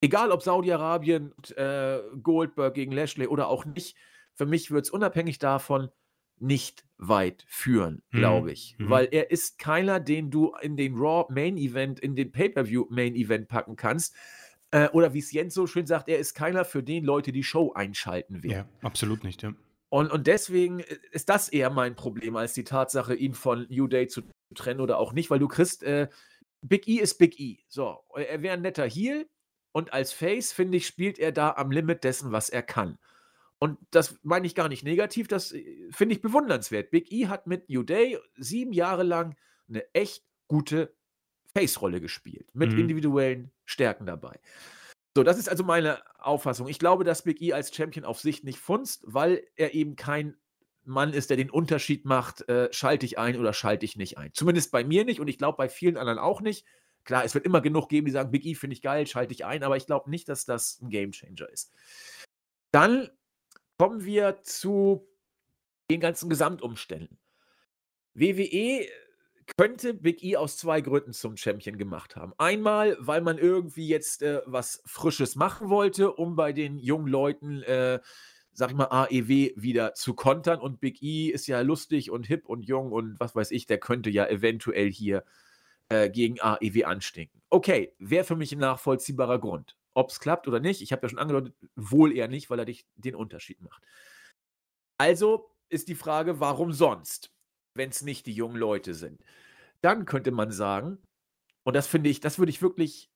egal ob Saudi-Arabien, äh, Goldberg gegen Lashley oder auch nicht, für mich wird es unabhängig davon nicht weit führen, mhm. glaube ich. Mhm. Weil er ist keiner, den du in den Raw Main Event, in den Pay-Per-View Main Event packen kannst. Äh, oder wie es Jens so schön sagt, er ist keiner, für den Leute die Show einschalten werden. Ja, absolut nicht, ja. Und, und deswegen ist das eher mein Problem, als die Tatsache, ihn von New Day zu trennen oder auch nicht, weil du kriegst äh, Big E ist Big E. So, er wäre ein netter Heel und als Face, finde ich, spielt er da am Limit dessen, was er kann. Und das meine ich gar nicht negativ, das äh, finde ich bewundernswert. Big E hat mit New Day sieben Jahre lang eine echt gute Face-Rolle gespielt, mit mhm. individuellen Stärken dabei. So, das ist also meine Auffassung. Ich glaube, dass Big E als Champion auf Sicht nicht funzt, weil er eben kein Mann ist, der den Unterschied macht, äh, schalte ich ein oder schalte ich nicht ein. Zumindest bei mir nicht und ich glaube bei vielen anderen auch nicht. Klar, es wird immer genug geben, die sagen, Big E finde ich geil, schalte ich ein, aber ich glaube nicht, dass das ein Gamechanger ist. Dann kommen wir zu den ganzen Gesamtumständen. WWE könnte Big E aus zwei Gründen zum Champion gemacht haben. Einmal, weil man irgendwie jetzt äh, was Frisches machen wollte, um bei den jungen Leuten äh, sag ich mal, AEW wieder zu kontern. Und Big E ist ja lustig und hip und jung und was weiß ich, der könnte ja eventuell hier äh, gegen AEW anstinken. Okay, wäre für mich ein nachvollziehbarer Grund. Ob es klappt oder nicht, ich habe ja schon angedeutet, wohl eher nicht, weil er dich den Unterschied macht. Also ist die Frage, warum sonst, wenn es nicht die jungen Leute sind? Dann könnte man sagen, und das finde ich, das würde ich wirklich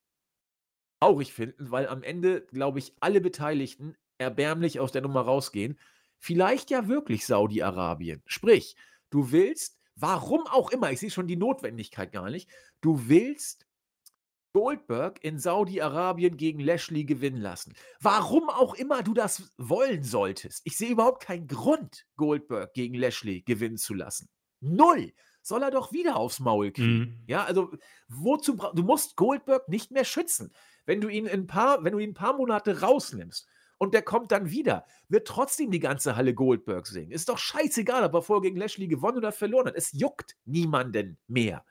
traurig finden, weil am Ende, glaube ich, alle Beteiligten erbärmlich aus der Nummer rausgehen. Vielleicht ja wirklich Saudi-Arabien. Sprich, du willst, warum auch immer, ich sehe schon die Notwendigkeit gar nicht, du willst Goldberg in Saudi-Arabien gegen Lashley gewinnen lassen. Warum auch immer du das wollen solltest. Ich sehe überhaupt keinen Grund, Goldberg gegen Lashley gewinnen zu lassen. Null. Soll er doch wieder aufs Maul kriegen. Mhm. Ja, also wozu du musst Goldberg nicht mehr schützen. Wenn du ihn ein paar, wenn du ihn ein paar Monate rausnimmst und der kommt dann wieder, wird trotzdem die ganze Halle Goldberg singen. Ist doch scheißegal, ob er vorher gegen Lashley gewonnen oder verloren hat. Es juckt niemanden mehr.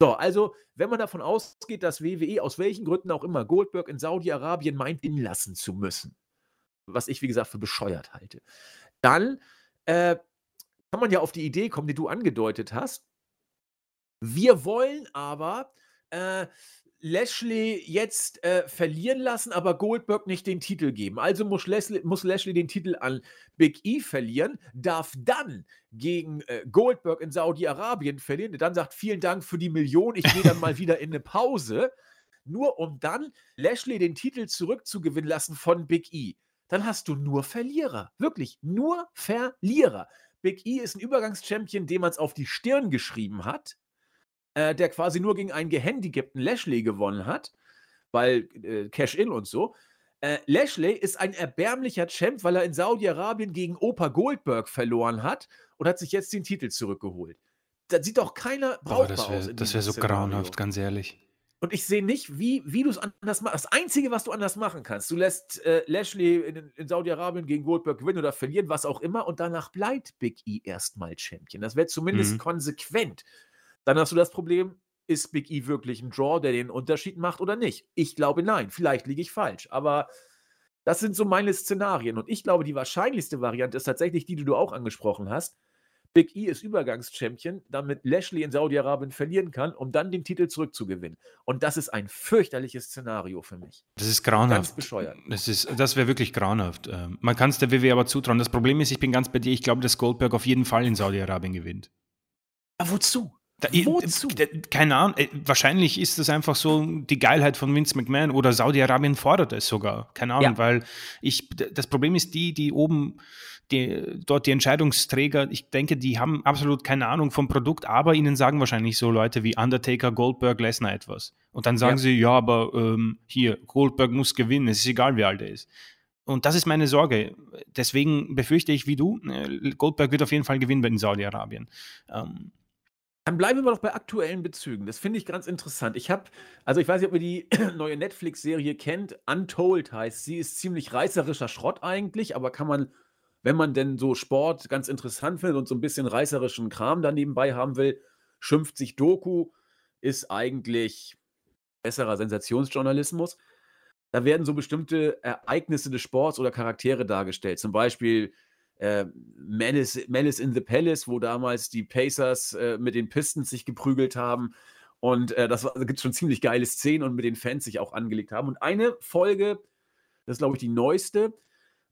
So, also, wenn man davon ausgeht, dass WWE aus welchen Gründen auch immer Goldberg in Saudi-Arabien meint, inlassen zu müssen, was ich, wie gesagt, für bescheuert halte, dann äh, kann man ja auf die Idee kommen, die du angedeutet hast. Wir wollen aber äh, Lashley jetzt äh, verlieren lassen, aber Goldberg nicht den Titel geben. Also muss Lashley, muss Lashley den Titel an Big E verlieren, darf dann gegen äh, Goldberg in Saudi-Arabien verlieren, der dann sagt, vielen Dank für die Million, ich gehe dann mal wieder in eine Pause, nur um dann Lashley den Titel zurückzugewinnen lassen von Big E. Dann hast du nur Verlierer. Wirklich, nur Verlierer. Big E ist ein Übergangschampion, dem man es auf die Stirn geschrieben hat äh, der quasi nur gegen einen gehandicapten Lashley gewonnen hat, weil äh, Cash-In und so. Äh, Lashley ist ein erbärmlicher Champ, weil er in Saudi-Arabien gegen Opa Goldberg verloren hat und hat sich jetzt den Titel zurückgeholt. Da sieht doch keiner brauchbar oh, das wär, aus. Das wäre so grauenhaft, ganz ehrlich. Und ich sehe nicht, wie, wie du es anders machst. Das Einzige, was du anders machen kannst, du lässt äh, Lashley in, in Saudi-Arabien gegen Goldberg gewinnen oder verlieren, was auch immer, und danach bleibt Big E erstmal Champion. Das wäre zumindest mhm. konsequent. Dann hast du das Problem, ist Big E wirklich ein Draw, der den Unterschied macht oder nicht? Ich glaube nein. Vielleicht liege ich falsch. Aber das sind so meine Szenarien. Und ich glaube, die wahrscheinlichste Variante ist tatsächlich die, die du auch angesprochen hast. Big E ist Übergangschampion, damit Lashley in Saudi-Arabien verlieren kann, um dann den Titel zurückzugewinnen. Und das ist ein fürchterliches Szenario für mich. Das ist grauenhaft. Ganz bescheuert. Das, das wäre wirklich grauenhaft. Ähm, man kann es der WWE aber zutrauen. Das Problem ist, ich bin ganz bei dir, ich glaube, dass Goldberg auf jeden Fall in Saudi-Arabien gewinnt. Aber wozu? Da, Wozu? Keine Ahnung. Äh, wahrscheinlich ist das einfach so die Geilheit von Vince McMahon oder Saudi-Arabien fordert es sogar. Keine Ahnung, ja. weil ich, das Problem ist die, die oben, die, dort die Entscheidungsträger, ich denke, die haben absolut keine Ahnung vom Produkt, aber ihnen sagen wahrscheinlich so Leute wie Undertaker, Goldberg, Lesnar etwas. Und dann sagen ja. sie, ja, aber ähm, hier, Goldberg muss gewinnen, es ist egal, wie alt er ist. Und das ist meine Sorge. Deswegen befürchte ich, wie du, äh, Goldberg wird auf jeden Fall gewinnen in Saudi-Arabien. Ähm, dann bleiben wir doch bei aktuellen Bezügen. Das finde ich ganz interessant. Ich habe, also ich weiß nicht, ob ihr die neue Netflix-Serie kennt. Untold heißt sie. Ist ziemlich reißerischer Schrott eigentlich, aber kann man, wenn man denn so Sport ganz interessant findet und so ein bisschen reißerischen Kram da nebenbei haben will, schimpft sich Doku, ist eigentlich besserer Sensationsjournalismus. Da werden so bestimmte Ereignisse des Sports oder Charaktere dargestellt. Zum Beispiel äh, Malice, Malice in the Palace, wo damals die Pacers äh, mit den Pistons sich geprügelt haben. Und äh, das also gibt schon ziemlich geile Szenen und mit den Fans sich auch angelegt haben. Und eine Folge, das ist glaube ich die neueste,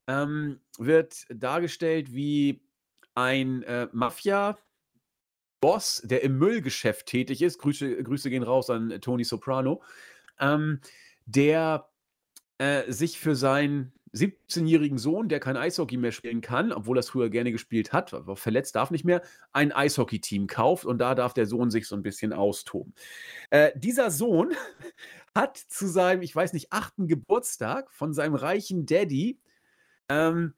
ähm, wird dargestellt wie ein äh, Mafia-Boss, der im Müllgeschäft tätig ist. Grüße, Grüße gehen raus an Tony Soprano, ähm, der äh, sich für sein 17-jährigen Sohn, der kein Eishockey mehr spielen kann, obwohl er früher gerne gespielt hat, aber verletzt darf nicht mehr, ein Eishockey-Team kauft und da darf der Sohn sich so ein bisschen austoben. Äh, dieser Sohn hat zu seinem, ich weiß nicht, achten Geburtstag von seinem reichen Daddy ähm,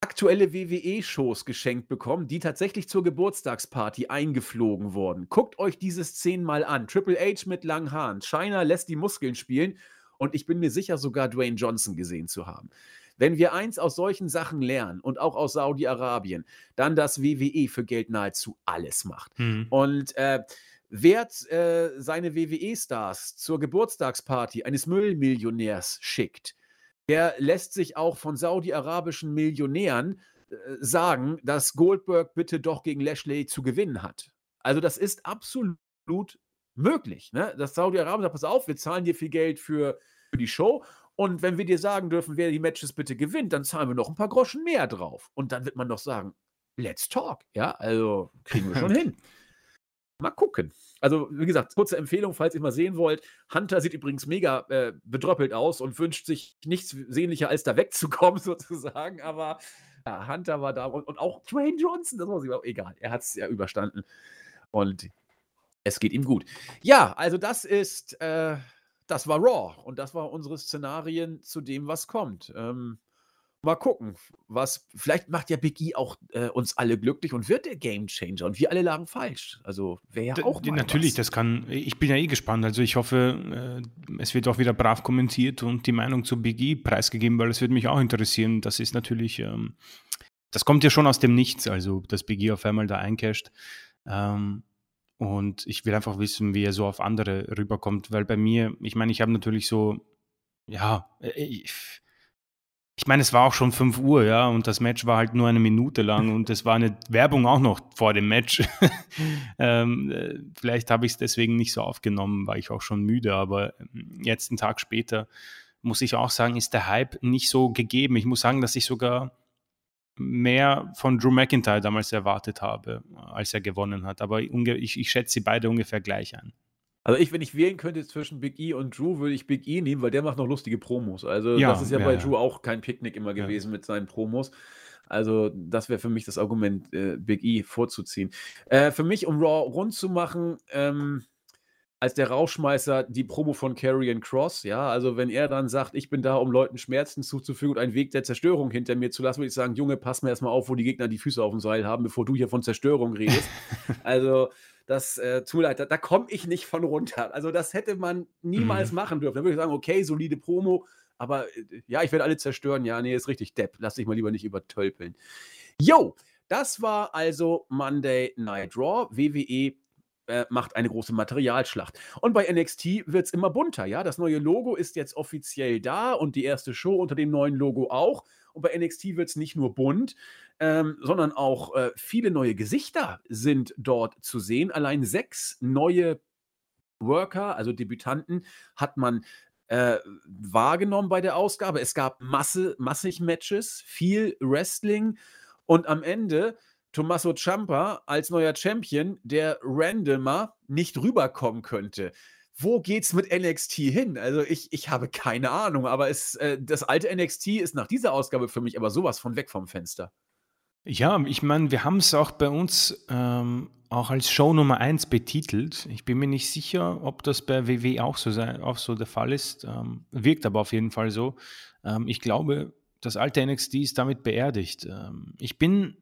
aktuelle WWE-Shows geschenkt bekommen, die tatsächlich zur Geburtstagsparty eingeflogen wurden. Guckt euch diese Szenen mal an. Triple H mit langen Haaren. Shiner lässt die Muskeln spielen und ich bin mir sicher, sogar Dwayne Johnson gesehen zu haben. Wenn wir eins aus solchen Sachen lernen und auch aus Saudi-Arabien, dann, dass WWE für Geld nahezu alles macht. Mhm. Und äh, wer äh, seine WWE-Stars zur Geburtstagsparty eines Müllmillionärs schickt, der lässt sich auch von saudi-arabischen Millionären äh, sagen, dass Goldberg bitte doch gegen Lashley zu gewinnen hat. Also das ist absolut möglich. Ne? Dass Saudi-Arabien sagt, pass auf, wir zahlen dir viel Geld für, für die Show und wenn wir dir sagen dürfen, wer die Matches bitte gewinnt, dann zahlen wir noch ein paar Groschen mehr drauf. Und dann wird man doch sagen, let's talk. Ja, also kriegen wir schon hin. Mal gucken. Also, wie gesagt, kurze Empfehlung, falls ihr mal sehen wollt. Hunter sieht übrigens mega äh, bedröppelt aus und wünscht sich nichts sehnlicher, als da wegzukommen, sozusagen. Aber ja, Hunter war da und, und auch Dwayne Johnson, das muss ich auch egal. Er hat es ja überstanden. Und es geht ihm gut. Ja, also das ist, äh, das war Raw und das war unsere Szenarien zu dem, was kommt. Ähm, mal gucken, was, vielleicht macht ja Big E auch äh, uns alle glücklich und wird der Game Changer und wir alle lagen falsch. Also wäre ja auch D mal Natürlich, was. das kann, ich bin ja eh gespannt. Also ich hoffe, äh, es wird auch wieder brav kommentiert und die Meinung zu Big E preisgegeben, weil es würde mich auch interessieren. Das ist natürlich, ähm, das kommt ja schon aus dem Nichts, also dass Big E auf einmal da eincasht. Ähm, und ich will einfach wissen, wie er so auf andere rüberkommt, weil bei mir, ich meine, ich habe natürlich so, ja, äh, ich, ich meine, es war auch schon 5 Uhr, ja, und das Match war halt nur eine Minute lang und es war eine Werbung auch noch vor dem Match. ähm, äh, vielleicht habe ich es deswegen nicht so aufgenommen, war ich auch schon müde, aber ähm, jetzt einen Tag später muss ich auch sagen, ist der Hype nicht so gegeben. Ich muss sagen, dass ich sogar mehr von Drew McIntyre damals erwartet habe, als er gewonnen hat. Aber ich, ich schätze sie beide ungefähr gleich ein. Also ich, wenn ich wählen könnte zwischen Big E und Drew, würde ich Big E nehmen, weil der macht noch lustige Promos. Also ja, das ist ja, ja bei ja. Drew auch kein Picknick immer gewesen mit seinen Promos. Also das wäre für mich das Argument, äh, Big E vorzuziehen. Äh, für mich, um Raw rund zu machen, ähm, als der Rauschmeißer die Promo von Karrion Cross, ja, also wenn er dann sagt, ich bin da, um Leuten Schmerzen zuzufügen und einen Weg der Zerstörung hinter mir zu lassen, würde ich sagen, Junge, pass mir erstmal auf, wo die Gegner die Füße auf dem Seil haben, bevor du hier von Zerstörung redest. also, das äh, tut da, da komme ich nicht von runter. Also, das hätte man niemals mhm. machen dürfen. Da würde ich sagen, okay, solide Promo, aber äh, ja, ich werde alle zerstören. Ja, nee, ist richtig Depp. Lass dich mal lieber nicht übertölpeln. Yo, das war also Monday Night Raw, WWE äh, macht eine große Materialschlacht. Und bei NXT wird es immer bunter, ja. Das neue Logo ist jetzt offiziell da und die erste Show unter dem neuen Logo auch. Und bei NXT wird es nicht nur bunt. ähm, sondern auch äh, viele neue Gesichter sind dort zu sehen. Allein sechs neue Worker, also Debütanten, hat man äh, wahrgenommen bei der Ausgabe. Es gab Masse, massig Matches, viel Wrestling und am Ende Tommaso Ciampa als neuer Champion, der randomer nicht rüberkommen könnte. Wo geht's mit NXT hin? Also ich, ich habe keine Ahnung, aber es, äh, das alte NXT ist nach dieser Ausgabe für mich aber sowas von weg vom Fenster. Ja, ich meine, wir haben es auch bei uns ähm, auch als Show Nummer 1 betitelt. Ich bin mir nicht sicher, ob das bei WW auch so, sein, auch so der Fall ist. Ähm, wirkt aber auf jeden Fall so. Ähm, ich glaube, das alte NXT ist damit beerdigt. Ähm, ich bin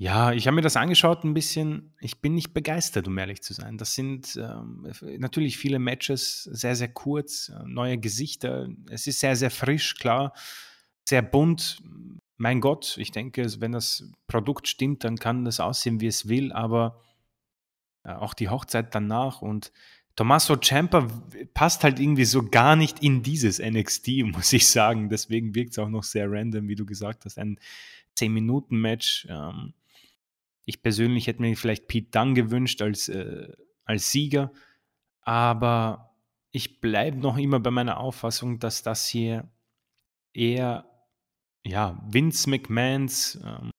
ja, ich habe mir das angeschaut ein bisschen. Ich bin nicht begeistert, um ehrlich zu sein. Das sind ähm, natürlich viele Matches, sehr, sehr kurz, äh, neue Gesichter. Es ist sehr, sehr frisch, klar, sehr bunt. Mein Gott, ich denke, wenn das Produkt stimmt, dann kann das aussehen, wie es will, aber äh, auch die Hochzeit danach und Tommaso Ciampa passt halt irgendwie so gar nicht in dieses NXT, muss ich sagen. Deswegen wirkt es auch noch sehr random, wie du gesagt hast. Ein 10-Minuten-Match. Ähm, ich persönlich hätte mir vielleicht Pete Dunne gewünscht als, äh, als Sieger, aber ich bleibe noch immer bei meiner Auffassung, dass das hier eher ja, Vince McMahons ähm,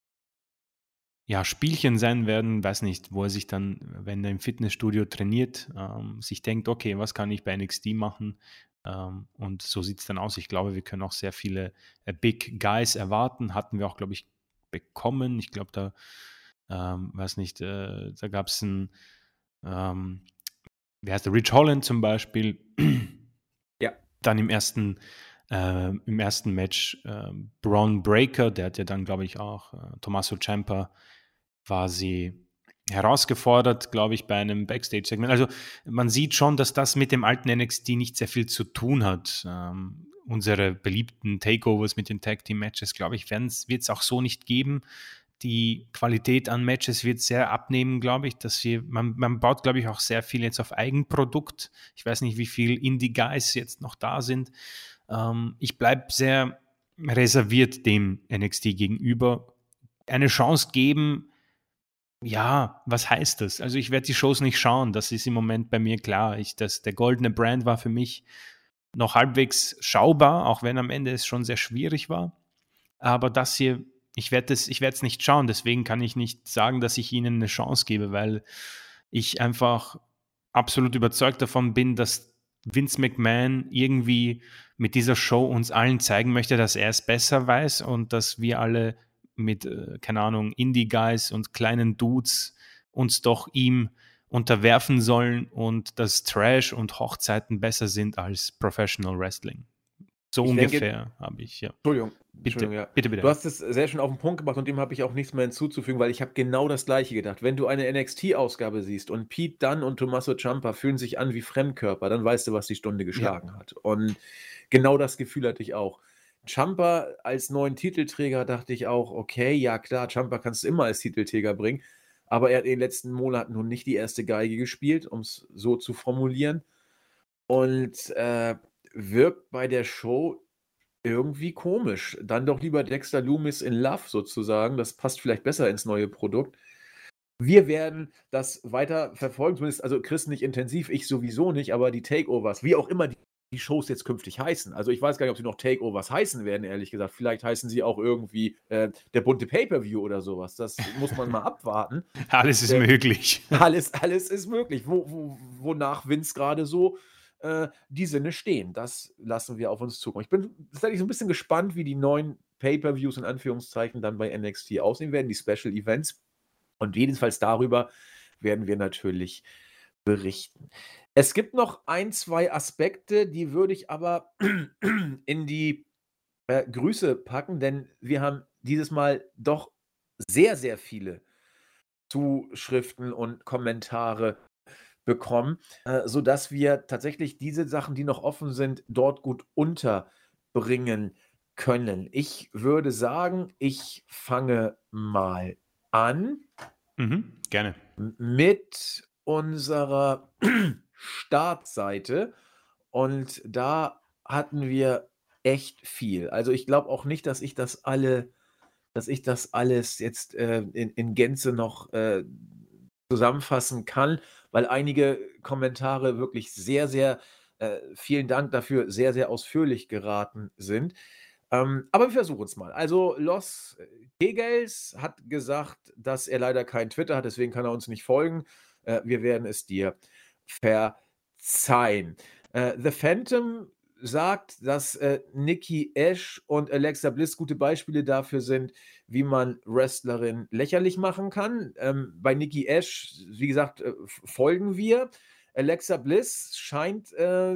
ja, Spielchen sein werden, weiß nicht, wo er sich dann, wenn er im Fitnessstudio trainiert, ähm, sich denkt, okay, was kann ich bei NXT machen? Ähm, und so sieht es dann aus. Ich glaube, wir können auch sehr viele äh, Big Guys erwarten. Hatten wir auch, glaube ich, bekommen. Ich glaube, da ähm, weiß nicht, äh, da gab es ein, ähm, wie heißt der, Rich Holland zum Beispiel. Ja. Dann im ersten, äh, im ersten Match äh, Braun Breaker, der hat ja dann, glaube ich, auch äh, Tommaso Ciampa quasi herausgefordert, glaube ich, bei einem Backstage-Segment. Also man sieht schon, dass das mit dem alten NXT nicht sehr viel zu tun hat. Ähm, unsere beliebten Takeovers mit den Tag Team Matches, glaube ich, wird es auch so nicht geben die Qualität an Matches wird sehr abnehmen, glaube ich. Dass wir, man, man baut, glaube ich, auch sehr viel jetzt auf Eigenprodukt. Ich weiß nicht, wie viel Indie-Guys jetzt noch da sind. Ähm, ich bleibe sehr reserviert dem NXT gegenüber. Eine Chance geben, ja, was heißt das? Also ich werde die Shows nicht schauen, das ist im Moment bei mir klar. Ich, das, der goldene Brand war für mich noch halbwegs schaubar, auch wenn am Ende es schon sehr schwierig war. Aber das hier ich werde es ich nicht schauen, deswegen kann ich nicht sagen, dass ich ihnen eine Chance gebe, weil ich einfach absolut überzeugt davon bin, dass Vince McMahon irgendwie mit dieser Show uns allen zeigen möchte, dass er es besser weiß und dass wir alle mit, äh, keine Ahnung, Indie-Guys und kleinen Dudes uns doch ihm unterwerfen sollen und dass Trash und Hochzeiten besser sind als Professional Wrestling. So ich ungefähr habe ich, ja. Entschuldigung. Bitte, ja. bitte, bitte. Du hast es sehr schön auf den Punkt gebracht und dem habe ich auch nichts mehr hinzuzufügen, weil ich habe genau das Gleiche gedacht. Wenn du eine NXT-Ausgabe siehst und Pete Dunn und Tommaso Ciampa fühlen sich an wie Fremdkörper, dann weißt du, was die Stunde geschlagen ja. hat. Und genau das Gefühl hatte ich auch. Ciampa als neuen Titelträger dachte ich auch, okay, ja klar, Ciampa kannst du immer als Titelträger bringen, aber er hat in den letzten Monaten nun nicht die erste Geige gespielt, um es so zu formulieren. Und äh, wirkt bei der Show irgendwie komisch. Dann doch lieber Dexter Loomis in Love sozusagen. Das passt vielleicht besser ins neue Produkt. Wir werden das weiter verfolgen, zumindest, also Chris nicht intensiv, ich sowieso nicht, aber die Takeovers, wie auch immer die, die Shows jetzt künftig heißen. Also ich weiß gar nicht, ob sie noch Takeovers heißen werden, ehrlich gesagt. Vielleicht heißen sie auch irgendwie äh, der bunte Pay-Per-View oder sowas. Das muss man mal abwarten. alles ist äh, möglich. Alles, alles ist möglich. Wo, wo, wonach Vince gerade so äh, die Sinne stehen. Das lassen wir auf uns zukommen. Ich bin tatsächlich so ein bisschen gespannt, wie die neuen Pay-per-Views in Anführungszeichen dann bei NXT aussehen werden, die Special Events. Und jedenfalls darüber werden wir natürlich berichten. Es gibt noch ein, zwei Aspekte, die würde ich aber in die äh, Grüße packen, denn wir haben dieses Mal doch sehr, sehr viele Zuschriften und Kommentare bekommen, äh, sodass wir tatsächlich diese Sachen, die noch offen sind, dort gut unterbringen können. Ich würde sagen, ich fange mal an. Mhm, gerne. Mit unserer Startseite. Und da hatten wir echt viel. Also ich glaube auch nicht, dass ich das alle dass ich das alles jetzt äh, in, in Gänze noch äh, zusammenfassen kann, weil einige Kommentare wirklich sehr, sehr, äh, vielen Dank dafür, sehr, sehr ausführlich geraten sind. Ähm, aber wir versuchen es mal. Also Los Kegels hat gesagt, dass er leider kein Twitter hat, deswegen kann er uns nicht folgen. Äh, wir werden es dir verzeihen. Äh, The Phantom sagt, dass äh, Nikki Ash und Alexa Bliss gute Beispiele dafür sind, wie man Wrestlerin lächerlich machen kann. Ähm, bei Nikki Ash, wie gesagt, äh, folgen wir. Alexa Bliss scheint äh,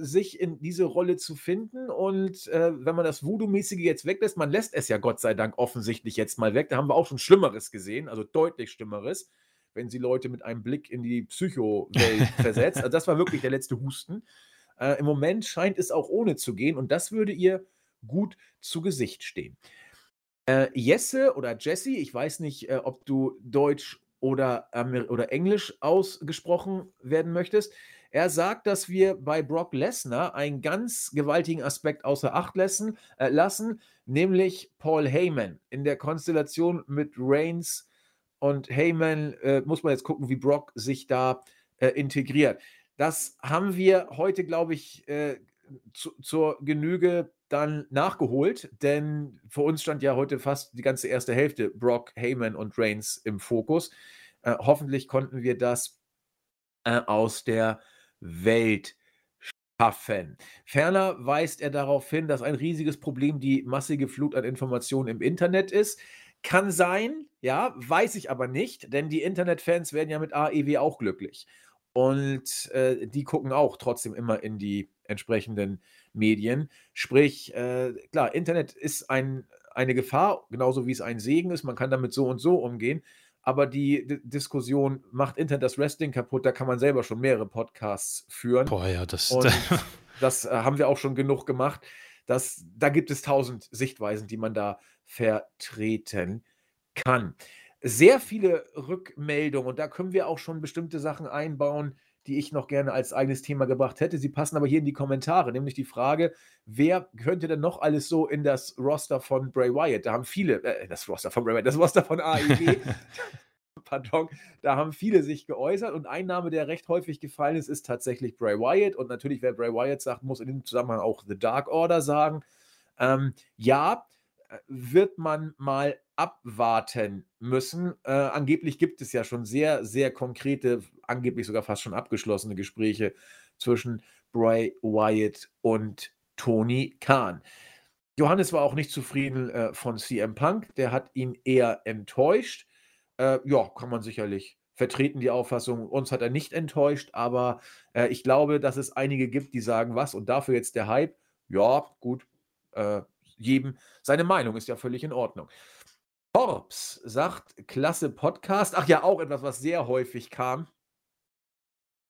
sich in diese Rolle zu finden und äh, wenn man das Voodoo-mäßige jetzt weglässt, man lässt es ja Gott sei Dank offensichtlich jetzt mal weg, da haben wir auch schon Schlimmeres gesehen, also deutlich Schlimmeres, wenn sie Leute mit einem Blick in die Psycho-Welt versetzt. Also das war wirklich der letzte Husten. Äh, Im Moment scheint es auch ohne zu gehen und das würde ihr gut zu Gesicht stehen. Äh, Jesse oder Jesse, ich weiß nicht, äh, ob du Deutsch oder, Amer oder Englisch ausgesprochen werden möchtest. Er sagt, dass wir bei Brock Lesnar einen ganz gewaltigen Aspekt außer Acht lassen, äh, lassen, nämlich Paul Heyman. In der Konstellation mit Reigns und Heyman äh, muss man jetzt gucken, wie Brock sich da äh, integriert. Das haben wir heute, glaube ich, äh, zu, zur Genüge dann nachgeholt, denn für uns stand ja heute fast die ganze erste Hälfte Brock, Heyman und Reigns im Fokus. Äh, hoffentlich konnten wir das äh, aus der Welt schaffen. Ferner weist er darauf hin, dass ein riesiges Problem die massige Flut an Informationen im Internet ist. Kann sein, ja, weiß ich aber nicht, denn die Internetfans werden ja mit AEW auch glücklich. Und äh, die gucken auch trotzdem immer in die entsprechenden Medien. Sprich, äh, klar, Internet ist ein, eine Gefahr, genauso wie es ein Segen ist. Man kann damit so und so umgehen. Aber die D Diskussion, macht Internet das Wrestling kaputt, da kann man selber schon mehrere Podcasts führen. Boah, ja, das. Und das äh, haben wir auch schon genug gemacht. Das, da gibt es tausend Sichtweisen, die man da vertreten kann sehr viele Rückmeldungen und da können wir auch schon bestimmte Sachen einbauen, die ich noch gerne als eigenes Thema gebracht hätte. Sie passen aber hier in die Kommentare, nämlich die Frage, wer könnte denn noch alles so in das Roster von Bray Wyatt? Da haben viele, äh, das Roster von Bray Wyatt, das Roster von AEW, pardon, da haben viele sich geäußert und ein Name, der recht häufig gefallen ist, ist tatsächlich Bray Wyatt und natürlich, wer Bray Wyatt sagt, muss in dem Zusammenhang auch The Dark Order sagen. Ähm, ja, wird man mal abwarten müssen. Äh, angeblich gibt es ja schon sehr, sehr konkrete, angeblich sogar fast schon abgeschlossene Gespräche zwischen Bray Wyatt und Tony Khan. Johannes war auch nicht zufrieden äh, von CM Punk, der hat ihn eher enttäuscht. Äh, ja, kann man sicherlich vertreten, die Auffassung. Uns hat er nicht enttäuscht, aber äh, ich glaube, dass es einige gibt, die sagen, was und dafür jetzt der Hype. Ja, gut, äh, jedem seine Meinung ist ja völlig in Ordnung. Forbes sagt, klasse Podcast. Ach ja, auch etwas, was sehr häufig kam.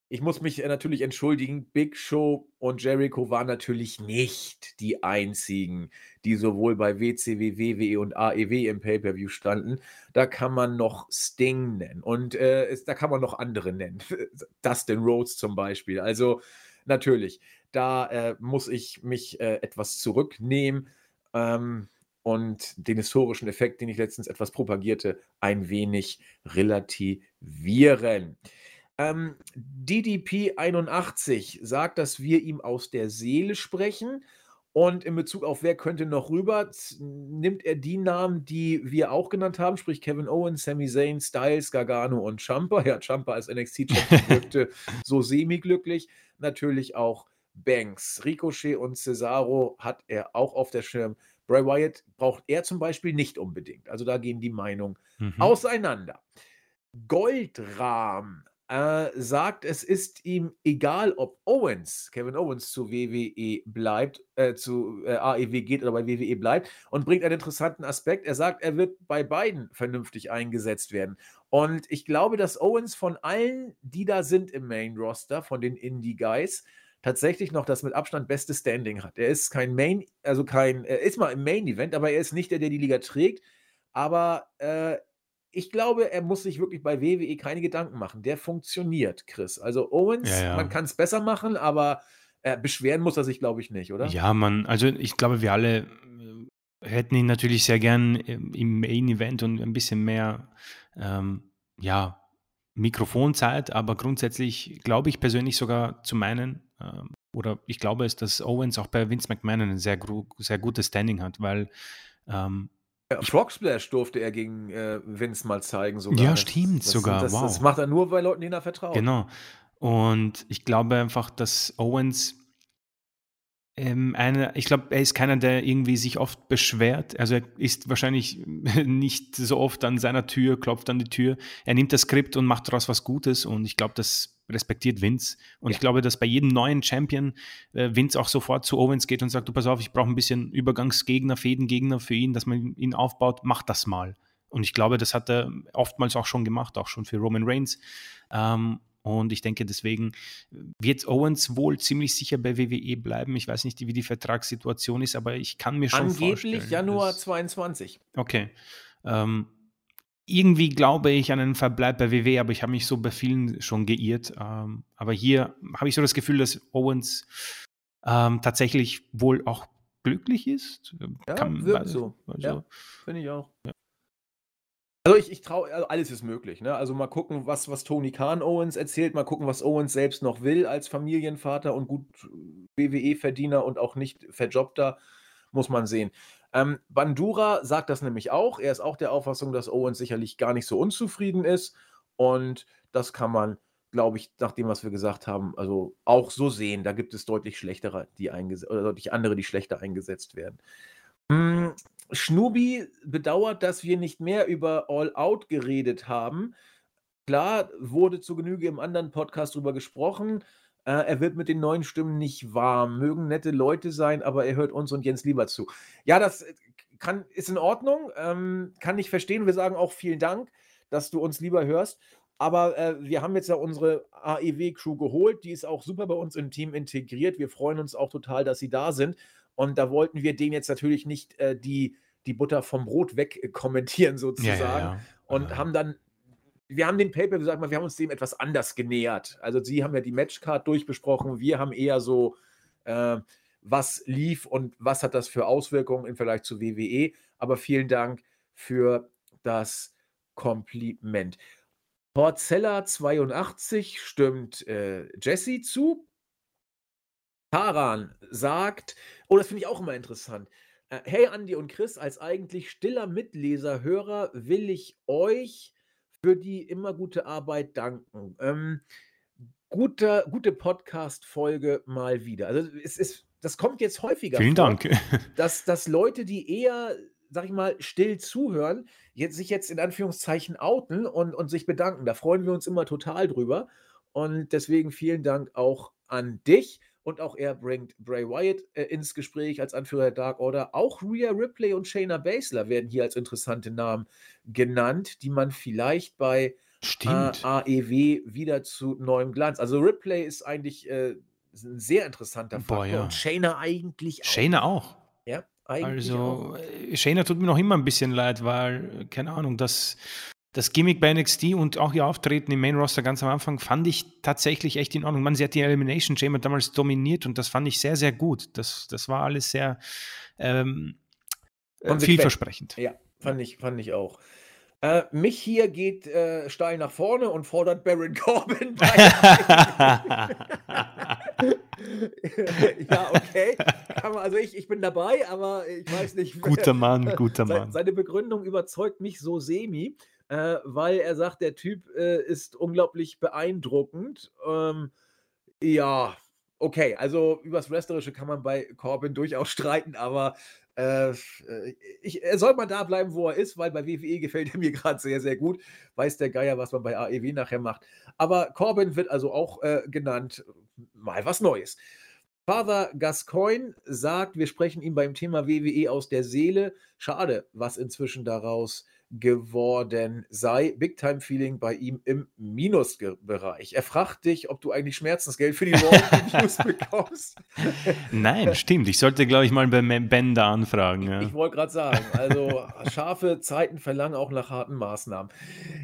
Ich muss mich äh, natürlich entschuldigen, Big Show und Jericho waren natürlich nicht die einzigen, die sowohl bei WCW, WWE und AEW im Pay-Per-View standen. Da kann man noch Sting nennen und äh, es, da kann man noch andere nennen. Dustin Rhodes zum Beispiel. Also natürlich, da äh, muss ich mich äh, etwas zurücknehmen. Ähm, und den historischen Effekt, den ich letztens etwas propagierte, ein wenig relativieren. Ähm, DDP 81 sagt, dass wir ihm aus der Seele sprechen. Und in Bezug auf wer könnte noch rüber, nimmt er die Namen, die wir auch genannt haben, sprich Kevin Owens, Sami Zayn, Styles, Gargano und Champa. Ja, Champa als NXT-Champion wirkte so semi-glücklich. Natürlich auch Banks. Ricochet und Cesaro hat er auch auf der Schirm. Bray Wyatt braucht er zum Beispiel nicht unbedingt. Also da gehen die Meinungen mhm. auseinander. Goldrahm äh, sagt, es ist ihm egal, ob Owens, Kevin Owens zu WWE bleibt, äh, zu äh, AEW geht oder bei WWE bleibt und bringt einen interessanten Aspekt. Er sagt, er wird bei beiden vernünftig eingesetzt werden. Und ich glaube, dass Owens von allen, die da sind im Main Roster, von den Indie Guys, tatsächlich noch das mit Abstand beste Standing hat. Er ist kein Main, also kein, er ist mal im Main-Event, aber er ist nicht der, der die Liga trägt. Aber äh, ich glaube, er muss sich wirklich bei WWE keine Gedanken machen. Der funktioniert, Chris. Also Owens, ja, ja. man kann es besser machen, aber äh, beschweren muss er sich, glaube ich, nicht, oder? Ja, man, also ich glaube, wir alle hätten ihn natürlich sehr gern im Main Event und ein bisschen mehr, ähm, ja, Mikrofonzeit, aber grundsätzlich glaube ich persönlich sogar zu meinen, oder ich glaube es, dass Owens auch bei Vince McMahon ein sehr, sehr gutes Standing hat, weil ähm, ja, Frog Splash durfte er gegen äh, Vince mal zeigen sogar. Ja, stimmt das, sogar. Das, wow. das macht er nur bei Leuten, denen er vertraut. Genau. Und ich glaube einfach, dass Owens ähm, eine, ich glaube, er ist keiner, der irgendwie sich oft beschwert. Also er ist wahrscheinlich nicht so oft an seiner Tür, klopft an die Tür. Er nimmt das Skript und macht daraus was Gutes. Und ich glaube, das respektiert Vince. Und ja. ich glaube, dass bei jedem neuen Champion äh, Vince auch sofort zu Owens geht und sagt, du pass auf, ich brauche ein bisschen Übergangsgegner, Fädengegner für ihn, dass man ihn aufbaut, mach das mal. Und ich glaube, das hat er oftmals auch schon gemacht, auch schon für Roman Reigns. Ähm, und ich denke, deswegen wird Owens wohl ziemlich sicher bei WWE bleiben. Ich weiß nicht, wie die Vertragssituation ist, aber ich kann mir schon Angeblich vorstellen. Angeblich Januar dass, 22. Okay. Ähm, irgendwie glaube ich an einen Verbleib bei WWE, aber ich habe mich so bei vielen schon geirrt. Ähm, aber hier habe ich so das Gefühl, dass Owens ähm, tatsächlich wohl auch glücklich ist. Ja, Kann, wirkt also, so. Also, ja, finde ich auch. Ja. Also ich, ich traue, also alles ist möglich. Ne? Also mal gucken, was, was Tony Khan Owens erzählt, mal gucken, was Owens selbst noch will als Familienvater und gut WWE-Verdiener und auch nicht Verjobter, muss man sehen. Ähm, Bandura sagt das nämlich auch. Er ist auch der Auffassung, dass Owens sicherlich gar nicht so unzufrieden ist. Und das kann man, glaube ich, nach dem, was wir gesagt haben, also auch so sehen. Da gibt es deutlich schlechtere, die eingesetzt, oder deutlich andere, die schlechter eingesetzt werden. Hm, Schnubi bedauert, dass wir nicht mehr über All Out geredet haben. Klar, wurde zu Genüge im anderen Podcast drüber gesprochen. Äh, er wird mit den neuen Stimmen nicht warm. Mögen nette Leute sein, aber er hört uns und Jens lieber zu. Ja, das äh, kann, ist in Ordnung. Ähm, kann ich verstehen. Wir sagen auch vielen Dank, dass du uns lieber hörst. Aber äh, wir haben jetzt ja unsere AEW-Crew geholt. Die ist auch super bei uns im Team integriert. Wir freuen uns auch total, dass sie da sind. Und da wollten wir denen jetzt natürlich nicht äh, die, die Butter vom Brot weg kommentieren, sozusagen. Ja, ja, ja. Und haben dann, wir haben den Paper gesagt, wir haben uns dem etwas anders genähert. Also, sie haben ja die Matchcard durchbesprochen, wir haben eher so, äh, was lief und was hat das für Auswirkungen im Vergleich zu WWE. Aber vielen Dank für das Kompliment. Porcella 82 stimmt äh, Jesse zu. Taran sagt, oh, das finde ich auch immer interessant. Äh, hey Andi und Chris, als eigentlich stiller Mitleser, Hörer will ich euch für die immer gute Arbeit danken. Ähm, guter, gute Podcast-Folge mal wieder. Also es ist, das kommt jetzt häufiger. Vielen vor, Dank. dass, dass Leute, die eher, sag ich mal, still zuhören, jetzt, sich jetzt in Anführungszeichen outen und, und sich bedanken. Da freuen wir uns immer total drüber. Und deswegen vielen Dank auch an dich. Und auch er bringt Bray Wyatt äh, ins Gespräch als Anführer der Dark Order. Auch Rhea Ripley und Shayna Baszler werden hier als interessante Namen genannt, die man vielleicht bei äh, AEW wieder zu neuem Glanz. Also Ripley ist eigentlich äh, ein sehr interessanter Faktor. Boah, ja. Und Shayna eigentlich auch. Shayna auch. Ja, eigentlich also, auch. Äh, Shayna tut mir noch immer ein bisschen leid, weil, keine Ahnung, das das Gimmick bei NXT und auch ihr Auftreten im Main Roster ganz am Anfang fand ich tatsächlich echt in Ordnung. Man, sie hat die Elimination Chamber damals dominiert und das fand ich sehr, sehr gut. Das, das war alles sehr ähm, äh, vielversprechend. Ja, fand ich, fand ich auch. Äh, mich hier geht äh, steil nach vorne und fordert Baron Corbin. ja, okay. Also ich, ich bin dabei, aber ich weiß nicht. Guter Mann, guter Mann. Seine Begründung überzeugt mich so semi äh, weil er sagt, der Typ äh, ist unglaublich beeindruckend. Ähm, ja, okay, also übers Wrestlerische kann man bei Corbin durchaus streiten, aber äh, ich, er soll mal da bleiben, wo er ist, weil bei WWE gefällt er mir gerade sehr, sehr gut. Weiß der Geier, was man bei AEW nachher macht. Aber Corbin wird also auch äh, genannt. Mal was Neues. Father Gascoigne sagt, wir sprechen ihm beim Thema WWE aus der Seele. Schade, was inzwischen daraus geworden sei. Big Time Feeling bei ihm im Minusbereich. Er fragt dich, ob du eigentlich Schmerzensgeld für die News bekommst. Nein, stimmt. Ich sollte, glaube ich, mal bei Ben da anfragen. Ja. Ich, ich wollte gerade sagen, also scharfe Zeiten verlangen auch nach harten Maßnahmen.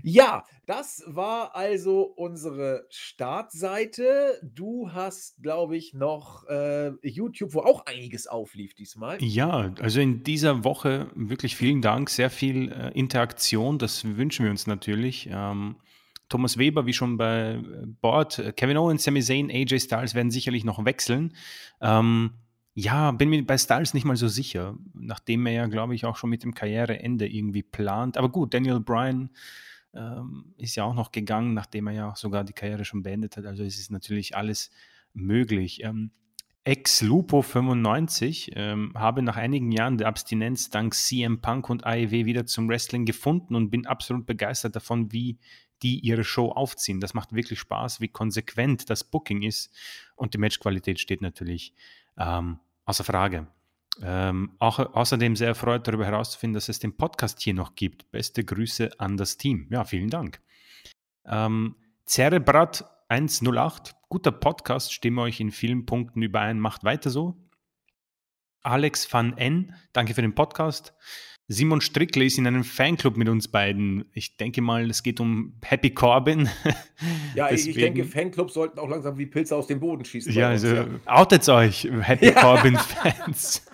Ja, das war also unsere Startseite. Du hast, glaube ich, noch äh, YouTube, wo auch einiges auflief diesmal. Ja, also in dieser Woche wirklich vielen Dank, sehr viel äh, Interaktion, das wünschen wir uns natürlich. Ähm, Thomas Weber, wie schon bei äh, Bord, äh, Kevin Owens, Sami Zayn, AJ Styles werden sicherlich noch wechseln. Ähm, ja, bin mir bei Styles nicht mal so sicher, nachdem er ja, glaube ich, auch schon mit dem Karriereende irgendwie plant. Aber gut, Daniel Bryan ähm, ist ja auch noch gegangen, nachdem er ja sogar die Karriere schon beendet hat. Also es ist natürlich alles möglich. Ähm, Ex-Lupo95 ähm, habe nach einigen Jahren der Abstinenz dank CM Punk und AEW wieder zum Wrestling gefunden und bin absolut begeistert davon, wie die ihre Show aufziehen. Das macht wirklich Spaß, wie konsequent das Booking ist und die Matchqualität steht natürlich ähm, außer Frage. Ähm, auch, außerdem sehr erfreut darüber herauszufinden, dass es den Podcast hier noch gibt. Beste Grüße an das Team. Ja, vielen Dank. Ähm, Cerebrat 108, guter Podcast, stimme euch in vielen Punkten überein, macht weiter so. Alex van N, danke für den Podcast. Simon Strickle ist in einem Fanclub mit uns beiden. Ich denke mal, es geht um Happy Corbin. Ja, ich denke, Fanclubs sollten auch langsam wie Pilze aus dem Boden schießen. Ja, also ja. outet euch, Happy ja. Corbin-Fans.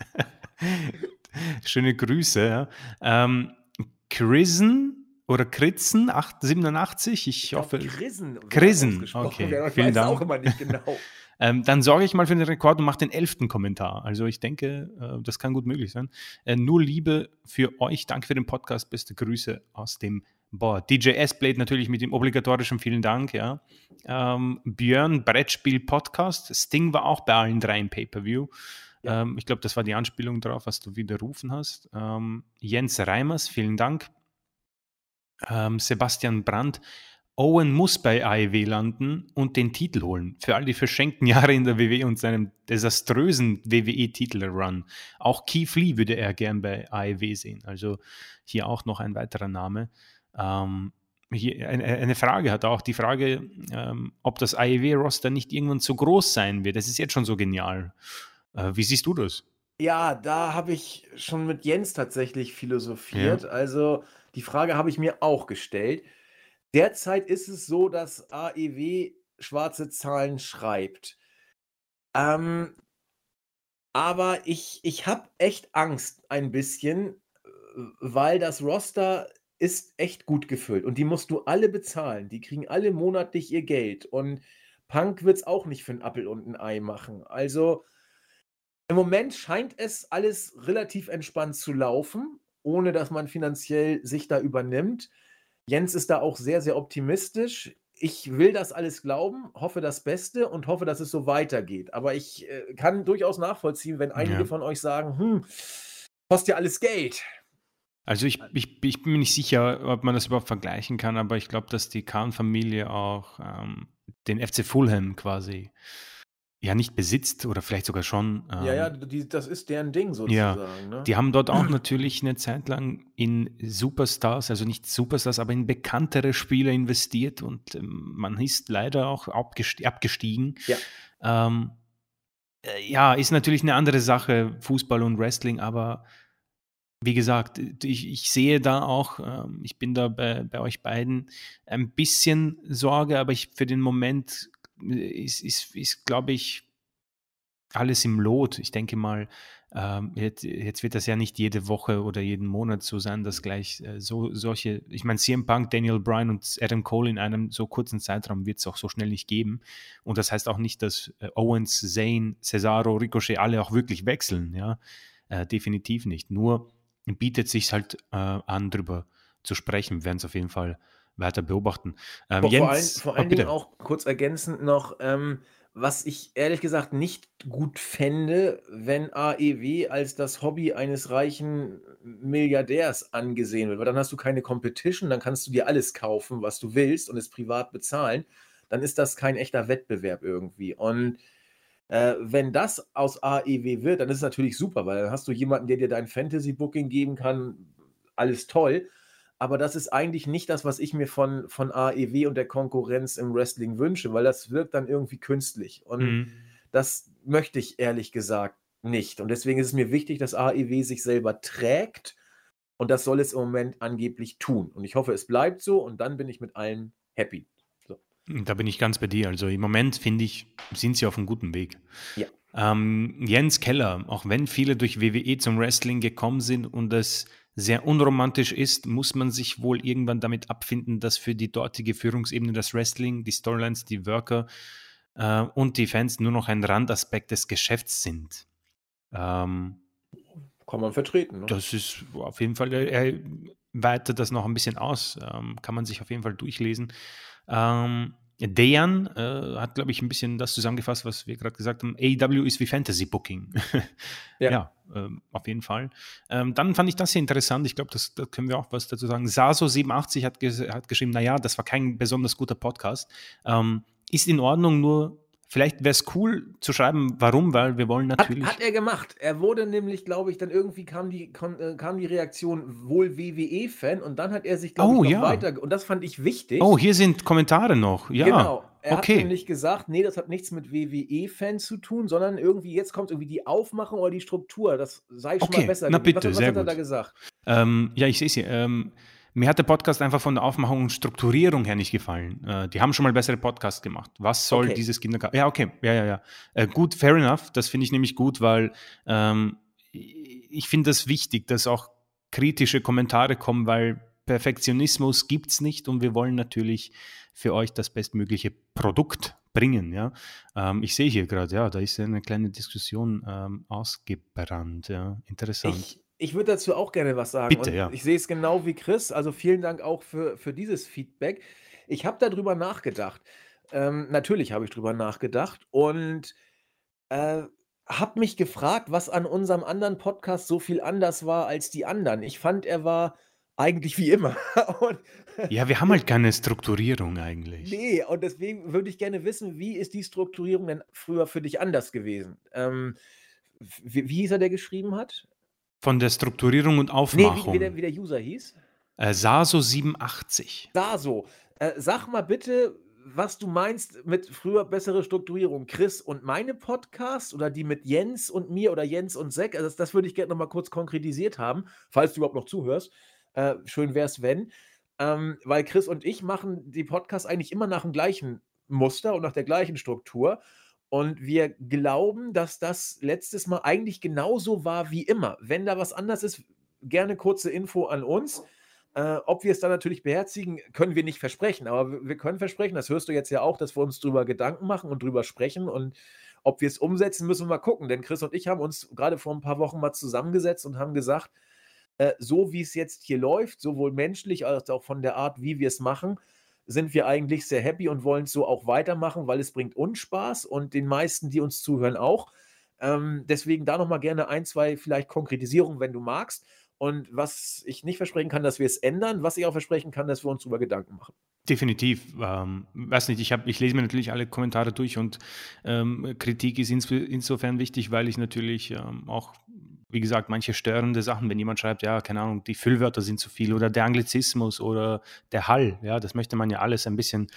Schöne Grüße. Ja. Ähm, Chrisen oder Kritzen 87, ich, ich hoffe. Krisen. Krisen, okay. Vielen Dank. auch immer nicht genau. Ähm, dann sorge ich mal für den Rekord und mache den elften Kommentar. Also ich denke, äh, das kann gut möglich sein. Äh, nur Liebe für euch. Danke für den Podcast. Beste Grüße aus dem Board. DJ S-Blade natürlich mit dem obligatorischen vielen Dank. Ja. Ähm, Björn Brettspiel Podcast. Sting war auch bei allen drei im Pay-Per-View. Ja. Ähm, ich glaube, das war die Anspielung darauf, was du widerrufen hast. Ähm, Jens Reimers, vielen Dank ähm, Sebastian Brandt, Owen muss bei AEW landen und den Titel holen. Für all die verschenkten Jahre in der WWE und seinem desaströsen WWE-Titel-Run. Auch Keith Lee würde er gern bei AEW sehen. Also hier auch noch ein weiterer Name. Ähm, eine, eine, Frage hat er auch die Frage, ähm, ob das AEW-Roster nicht irgendwann zu groß sein wird. Das ist jetzt schon so genial. Äh, wie siehst du das? Ja, da habe ich schon mit Jens tatsächlich philosophiert. Ja. Also die Frage habe ich mir auch gestellt. Derzeit ist es so, dass AEW schwarze Zahlen schreibt. Ähm, aber ich, ich habe echt Angst ein bisschen, äh, weil das Roster ist echt gut gefüllt und die musst du alle bezahlen. Die kriegen alle monatlich ihr Geld und Punk wird es auch nicht für ein Appel und ein Ei machen. Also im Moment scheint es alles relativ entspannt zu laufen ohne dass man finanziell sich da übernimmt. Jens ist da auch sehr, sehr optimistisch. Ich will das alles glauben, hoffe das Beste und hoffe, dass es so weitergeht. Aber ich äh, kann durchaus nachvollziehen, wenn einige ja. von euch sagen, hm, kostet ja alles Geld. Also ich, ich, ich, bin mir nicht sicher, ob man das überhaupt vergleichen kann, aber ich glaube, dass die Kahn-Familie auch ähm, den FC Fulham quasi ja nicht besitzt oder vielleicht sogar schon. Ähm, ja, ja, ähm, die, das ist deren Ding sozusagen. Ja, ne? Die haben dort auch natürlich eine Zeit lang in Superstars, also nicht Superstars, aber in bekanntere Spieler investiert und ähm, man ist leider auch abgestiegen. Ja. Ähm, äh, ja, ist natürlich eine andere Sache, Fußball und Wrestling, aber wie gesagt, ich, ich sehe da auch, ähm, ich bin da bei, bei euch beiden ein bisschen Sorge, aber ich für den Moment ist, ist, ist glaube ich, alles im Lot. Ich denke mal, ähm, jetzt, jetzt, wird das ja nicht jede Woche oder jeden Monat so sein, dass gleich äh, so solche, ich meine, CM Punk, Daniel Bryan und Adam Cole in einem so kurzen Zeitraum wird es auch so schnell nicht geben. Und das heißt auch nicht, dass äh, Owens, Zane, Cesaro, Ricochet alle auch wirklich wechseln, ja. Äh, definitiv nicht. Nur bietet sich halt äh, an, drüber zu sprechen. Wir werden es auf jeden Fall weiter beobachten. Ähm, vor, Jens, vor, allen, vor allen oh, Dingen auch kurz ergänzend noch, ähm, was ich ehrlich gesagt nicht gut fände, wenn AEW als das Hobby eines reichen Milliardärs angesehen wird, weil dann hast du keine Competition, dann kannst du dir alles kaufen, was du willst und es privat bezahlen, dann ist das kein echter Wettbewerb irgendwie. Und äh, wenn das aus AEW wird, dann ist es natürlich super, weil dann hast du jemanden, der dir dein Fantasy-Booking geben kann, alles toll. Aber das ist eigentlich nicht das, was ich mir von, von AEW und der Konkurrenz im Wrestling wünsche, weil das wirkt dann irgendwie künstlich. Und mhm. das möchte ich ehrlich gesagt nicht. Und deswegen ist es mir wichtig, dass AEW sich selber trägt. Und das soll es im Moment angeblich tun. Und ich hoffe, es bleibt so. Und dann bin ich mit allen happy. So. Da bin ich ganz bei dir. Also im Moment, finde ich, sind sie auf einem guten Weg. Ja. Ähm, Jens Keller, auch wenn viele durch WWE zum Wrestling gekommen sind und es sehr unromantisch ist, muss man sich wohl irgendwann damit abfinden, dass für die dortige Führungsebene das Wrestling, die Storylines, die Worker äh, und die Fans nur noch ein Randaspekt des Geschäfts sind. Ähm, kann man vertreten. Ne? Das ist auf jeden Fall, er weitet das noch ein bisschen aus, ähm, kann man sich auf jeden Fall durchlesen. Ähm, Dejan äh, hat, glaube ich, ein bisschen das zusammengefasst, was wir gerade gesagt haben. AEW ist wie Fantasy Booking. ja, ja ähm, auf jeden Fall. Ähm, dann fand ich das sehr interessant. Ich glaube, da können wir auch was dazu sagen. Saso87 hat, hat geschrieben: Naja, das war kein besonders guter Podcast. Ähm, ist in Ordnung, nur Vielleicht wäre es cool zu schreiben, warum, weil wir wollen natürlich. Hat, hat er gemacht. Er wurde nämlich, glaube ich, dann irgendwie kam die, kam, äh, kam die Reaktion wohl WWE-Fan und dann hat er sich, glaube oh, ich, noch ja. weiter. Und das fand ich wichtig. Oh, hier sind Kommentare noch. Ja. Genau. Er okay. hat nämlich gesagt, nee, das hat nichts mit WWE-Fan zu tun, sondern irgendwie, jetzt kommt irgendwie die Aufmachung oder die Struktur. Das sei schon okay. mal besser. Na bitte, was, was sehr hat er gut. da gesagt? Ähm, ja, ich sehe es hier. Ähm, mir hat der Podcast einfach von der Aufmachung und Strukturierung her nicht gefallen. Äh, die haben schon mal bessere Podcasts gemacht. Was soll okay. dieses Kindergarten? Ja, okay, ja, ja, ja. Äh, gut, fair enough. Das finde ich nämlich gut, weil ähm, ich finde das wichtig, dass auch kritische Kommentare kommen, weil Perfektionismus gibt es nicht und wir wollen natürlich für euch das bestmögliche Produkt bringen. Ja? Ähm, ich sehe hier gerade, ja, da ist eine kleine Diskussion ähm, ausgebrannt. Ja? Interessant. Ich, ich würde dazu auch gerne was sagen. Bitte, ja. Ich sehe es genau wie Chris. Also vielen Dank auch für, für dieses Feedback. Ich habe darüber nachgedacht. Ähm, natürlich habe ich darüber nachgedacht und äh, habe mich gefragt, was an unserem anderen Podcast so viel anders war als die anderen. Ich fand, er war eigentlich wie immer. und, ja, wir haben halt keine Strukturierung eigentlich. Nee, und deswegen würde ich gerne wissen, wie ist die Strukturierung denn früher für dich anders gewesen? Ähm, wie, wie hieß er, der geschrieben hat? Von der Strukturierung und Aufmachung. Nee, wie, wie, der, wie der User hieß? Äh, Saso87. Saso. Äh, sag mal bitte, was du meinst mit früher bessere Strukturierung. Chris und meine Podcasts oder die mit Jens und mir oder Jens und Zack. Also das, das würde ich gerne nochmal kurz konkretisiert haben, falls du überhaupt noch zuhörst. Äh, schön wäre es, wenn. Ähm, weil Chris und ich machen die Podcasts eigentlich immer nach dem gleichen Muster und nach der gleichen Struktur. Und wir glauben, dass das letztes Mal eigentlich genauso war wie immer. Wenn da was anders ist, gerne kurze Info an uns. Äh, ob wir es dann natürlich beherzigen, können wir nicht versprechen. Aber wir können versprechen, das hörst du jetzt ja auch, dass wir uns darüber Gedanken machen und drüber sprechen. Und ob wir es umsetzen, müssen wir mal gucken. Denn Chris und ich haben uns gerade vor ein paar Wochen mal zusammengesetzt und haben gesagt, äh, so wie es jetzt hier läuft, sowohl menschlich als auch von der Art, wie wir es machen, sind wir eigentlich sehr happy und wollen es so auch weitermachen, weil es bringt uns Spaß und den meisten, die uns zuhören, auch. Ähm, deswegen da nochmal gerne ein, zwei vielleicht Konkretisierungen, wenn du magst. Und was ich nicht versprechen kann, dass wir es ändern, was ich auch versprechen kann, dass wir uns darüber Gedanken machen. Definitiv. Ähm, weiß nicht, ich, hab, ich lese mir natürlich alle Kommentare durch und ähm, Kritik ist ins, insofern wichtig, weil ich natürlich ähm, auch wie gesagt, manche störende Sachen, wenn jemand schreibt, ja, keine Ahnung, die Füllwörter sind zu viel oder der Anglizismus oder der Hall, ja, das möchte man ja alles ein bisschen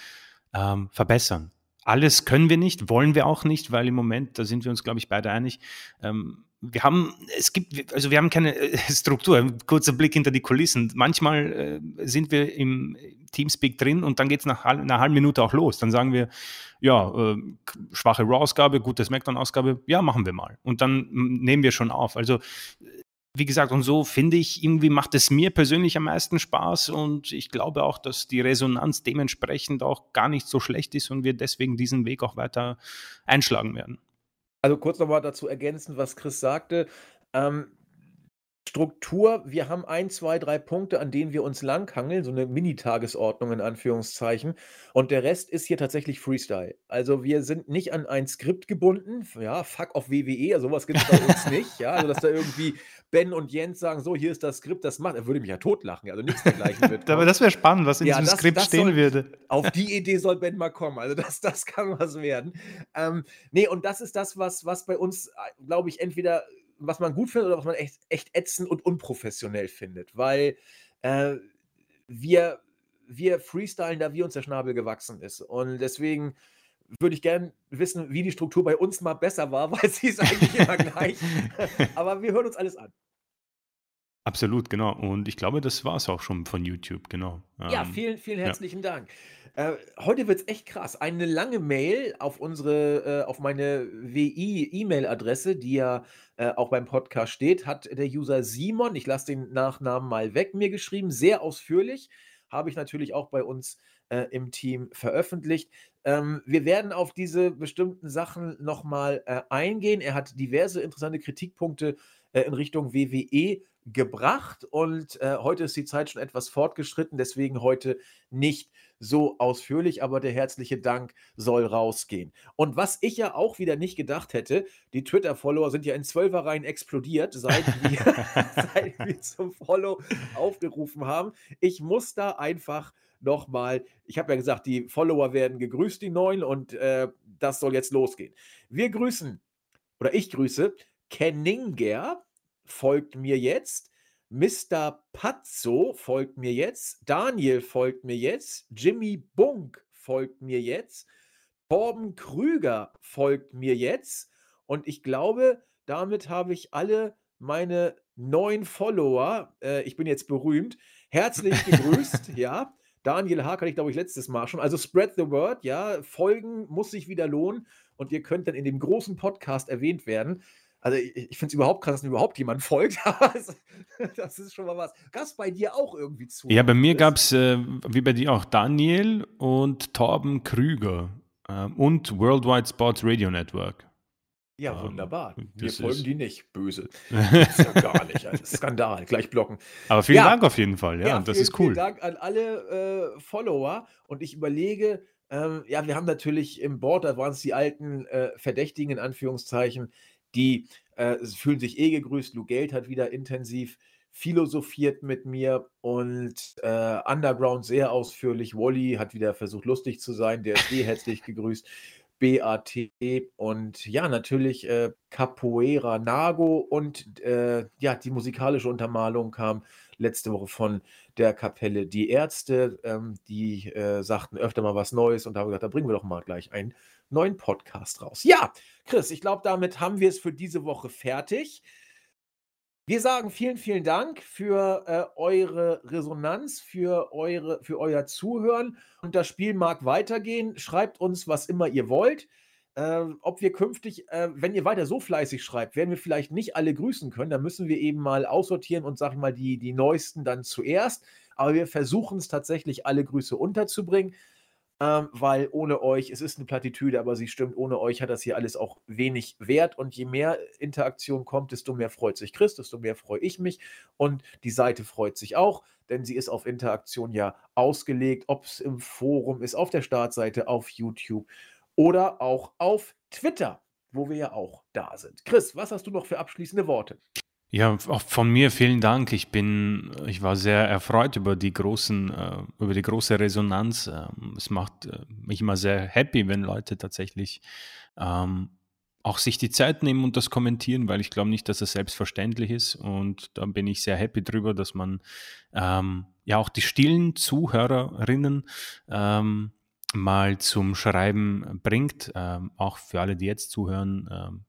ähm, verbessern. Alles können wir nicht, wollen wir auch nicht, weil im Moment, da sind wir uns, glaube ich, beide einig, ähm, wir haben, es gibt, also wir haben keine äh, Struktur. Kurzer Blick hinter die Kulissen. Manchmal äh, sind wir im Teamspeak drin und dann geht es nach einer halben Minute auch los. Dann sagen wir, ja, äh, schwache Raw-Ausgabe, gute Smackdown-Ausgabe, ja, machen wir mal. Und dann nehmen wir schon auf. Also, wie gesagt, und so finde ich, irgendwie macht es mir persönlich am meisten Spaß und ich glaube auch, dass die Resonanz dementsprechend auch gar nicht so schlecht ist und wir deswegen diesen Weg auch weiter einschlagen werden. Also kurz nochmal dazu ergänzen, was Chris sagte. Ähm, Struktur, wir haben ein, zwei, drei Punkte, an denen wir uns langhangeln, so eine Mini-Tagesordnung in Anführungszeichen. Und der Rest ist hier tatsächlich Freestyle. Also wir sind nicht an ein Skript gebunden. Ja, fuck auf WWE, sowas gibt es bei uns nicht. Ja, also dass da irgendwie Ben und Jens sagen, so, hier ist das Skript, das macht, er würde mich ja totlachen. Also nichts dergleichen wird. Aber das wäre spannend, was in ja, diesem das, Skript das stehen soll, würde. Auf die Idee soll Ben mal kommen. Also das, das kann was werden. Ähm, nee, und das ist das, was, was bei uns, äh, glaube ich, entweder was man gut findet oder was man echt, echt ätzend und unprofessionell findet. Weil äh, wir, wir freestylen, da wie uns der Schnabel gewachsen ist. Und deswegen würde ich gerne wissen, wie die Struktur bei uns mal besser war, weil sie ist eigentlich immer gleich. Aber wir hören uns alles an. Absolut, genau. Und ich glaube, das war es auch schon von YouTube, genau. Ja, Ähm, vielen, vielen ja. herzlichen Dank. Äh, heute wird es echt krass. Eine lange Mail auf unsere, äh, auf meine WI-E-Mail-Adresse, die ja äh, auch beim Podcast steht, hat der User Simon, ich lasse den Nachnamen mal weg, mir geschrieben, sehr ausführlich. Habe ich natürlich auch bei uns äh, im Team veröffentlicht. Ähm, wir werden auf diese bestimmten Sachen nochmal äh, eingehen. Er hat diverse interessante Kritikpunkte äh, in Richtung WWE gebracht und äh, heute ist die Zeit schon etwas fortgeschritten, deswegen heute nicht so ausführlich, aber der herzliche Dank soll rausgehen. Und was ich ja auch wieder nicht gedacht hätte, die Twitter-Follower sind ja in Zwölferreihen explodiert, seit wir, seit wir zum Follow aufgerufen haben. Ich muss da einfach nochmal, ich habe ja gesagt, die Follower werden gegrüßt, die neuen, und äh, das soll jetzt losgehen. Wir grüßen, oder ich grüße, Kenninger folgt mir jetzt, Mr. Pazzo folgt mir jetzt, Daniel folgt mir jetzt, Jimmy Bunk folgt mir jetzt, Torben Krüger folgt mir jetzt und ich glaube, damit habe ich alle meine neuen Follower, äh, ich bin jetzt berühmt, herzlich gegrüßt, ja. Daniel Haag hatte ich, glaube ich, letztes Mal schon. Also spread the word, ja. Folgen muss sich wieder lohnen und ihr könnt dann in dem großen Podcast erwähnt werden. Also ich, ich finde es überhaupt krass, dass mir überhaupt jemand folgt. das ist schon mal was. Gast bei dir auch irgendwie zu. Ja, bei mir gab es, äh, wie bei dir auch, Daniel und Torben Krüger ähm, und Worldwide Sports Radio Network. Ja, ähm, wunderbar. Wir das folgen die nicht. Böse. Das ist ja gar nicht. Also Skandal. Gleich blocken. Aber vielen Ja. Dank auf jeden Fall, ja, das vielen, ist cool. Vielen Dank an alle äh, Follower. Und ich überlege, ähm, ja, wir haben natürlich im Board, da waren es die alten äh, Verdächtigen in Anführungszeichen, die äh, fühlen sich eh gegrüßt. Lou Geld hat wieder intensiv philosophiert mit mir und äh, Underground sehr ausführlich. Wally hat wieder versucht, lustig zu sein. Der ist eh herzlich gegrüßt. BAT und ja, natürlich äh, Capoeira Nago und äh, ja, die musikalische Untermalung kam letzte Woche von der Kapelle Die Ärzte. Ähm, die äh, sagten öfter mal was Neues und haben gesagt, da bringen wir doch mal gleich einen neuen Podcast raus. Ja, Chris, ich glaube, damit haben wir es für diese Woche fertig. Wir sagen vielen, vielen Dank für äh, eure Resonanz, für, eure, für euer Zuhören. Und das Spiel mag weitergehen. Schreibt uns, was immer ihr wollt. Äh, ob wir künftig, äh, wenn ihr weiter so fleißig schreibt, werden wir vielleicht nicht alle grüßen können. Da müssen wir eben mal aussortieren und, sag ich mal, die, die neuesten dann zuerst. Aber wir versuchen es tatsächlich, alle Grüße unterzubringen ähm, weil ohne euch, es ist eine Plattitüde, aber sie stimmt, ohne euch hat das hier alles auch wenig Wert und je mehr Interaktion kommt, desto mehr freut sich Chris, desto mehr freue ich mich und die Seite freut sich auch, denn sie ist auf Interaktion ja ausgelegt, ob es im Forum ist, auf der Startseite, auf YouTube oder auch auf Twitter, wo wir ja auch da sind. Chris, was hast du noch für abschließende Worte? Ja, auch von mir vielen Dank. Ich bin, ich war sehr erfreut über die großen, äh, über die große Resonanz. Ähm, es macht äh, mich immer sehr happy, wenn Leute tatsächlich ähm, auch sich die Zeit nehmen und das kommentieren, weil ich glaube nicht, dass das selbstverständlich ist. Und da bin ich sehr happy drüber, dass man ähm, ja auch die stillen Zuhörerinnen ähm, mal zum Schreiben bringt. Ähm, auch für alle, die jetzt zuhören, ähm,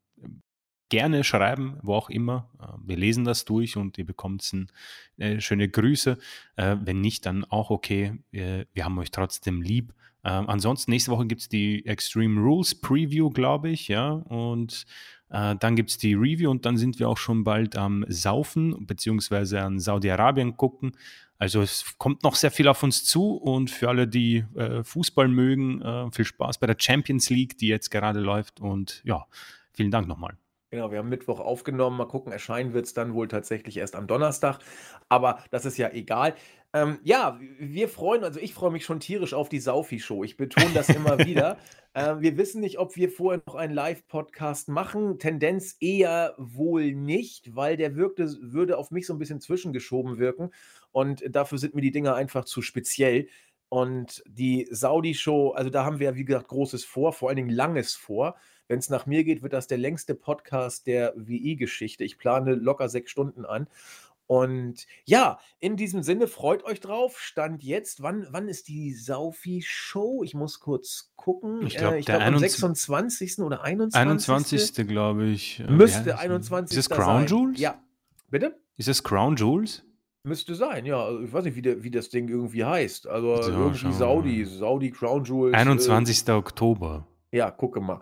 gerne schreiben, wo auch immer. Äh, Wir lesen das durch und ihr bekommt ein, äh, schöne Grüße. Äh, wenn nicht, dann auch okay. Wir, wir haben euch trotzdem lieb. Ähm, ansonsten, nächste Woche gibt es die Extreme Rules Preview, glaube ich, ja. Und äh, dann gibt es die Review und dann sind wir auch schon bald am Saufen, beziehungsweise an Saudi-Arabien gucken. Also es kommt noch sehr viel auf uns zu und für alle, die äh, Fußball mögen, äh, viel Spaß bei der Champions League, die jetzt gerade läuft. Und ja, vielen Dank nochmal. Genau, wir haben Mittwoch aufgenommen. Mal gucken, erscheinen wird es dann wohl tatsächlich erst am Donnerstag. Aber das ist ja egal. Ähm, ja, wir freuen, also ich freue mich schon tierisch auf die Saufi-Show. Ich betone das immer wieder. Ähm, wir wissen nicht, ob wir vorher noch einen Live-Podcast machen. Tendenz eher wohl nicht, weil der wirkte, würde auf mich so ein bisschen zwischengeschoben wirken. Und dafür sind mir die Dinger einfach zu speziell. Und die Saudi-Show, also da haben wir, wie gesagt, Großes vor, vor allen Dingen Langes vor. Wenn es nach mir geht, wird das der längste Podcast der WI-Geschichte. Ich plane locker sechs Stunden an. Und ja, in diesem Sinne, freut euch drauf. Stand jetzt, wann, wann ist die Saufi-Show? Ich muss kurz gucken. Ich glaube, äh, glaube am 21. 26. oder 21. 21. glaube ich. äh, Müsste heißt- 21. Ist das Crown sein. Jewels? Ja. Bitte? Ist das Crown Jewels? Müsste sein, ja. Also Ich weiß nicht, wie, der, wie das Ding irgendwie heißt. Also So, irgendwie Saudi. Saudi Crown Jewels. äh, 21. Oktober. Ja, gucke mal.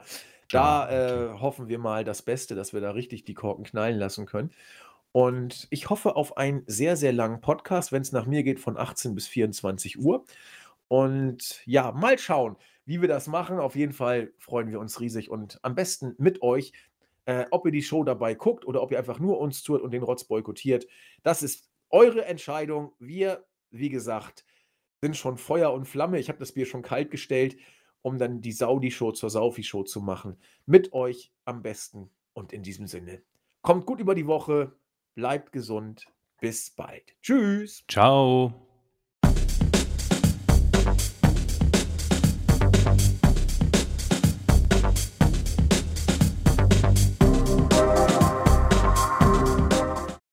Da äh, hoffen wir mal das Beste, dass wir da richtig die Korken knallen lassen können. Und ich hoffe auf einen sehr, sehr langen Podcast, wenn es nach mir geht, von 18 bis 24 Uhr. Und ja, mal schauen, wie wir das machen. Auf jeden Fall freuen wir uns riesig und am besten mit euch, äh, ob ihr die Show dabei guckt oder ob ihr einfach nur uns zuhört und den Rotz boykottiert. Das ist eure Entscheidung. Wir, wie gesagt, sind schon Feuer und Flamme. Ich habe das Bier schon kalt gestellt, um dann die Saudi-Show zur Saufi-Show zu machen. Mit euch am besten. Und in diesem Sinne, kommt gut über die Woche, bleibt gesund. Bis bald. Tschüss. Ciao.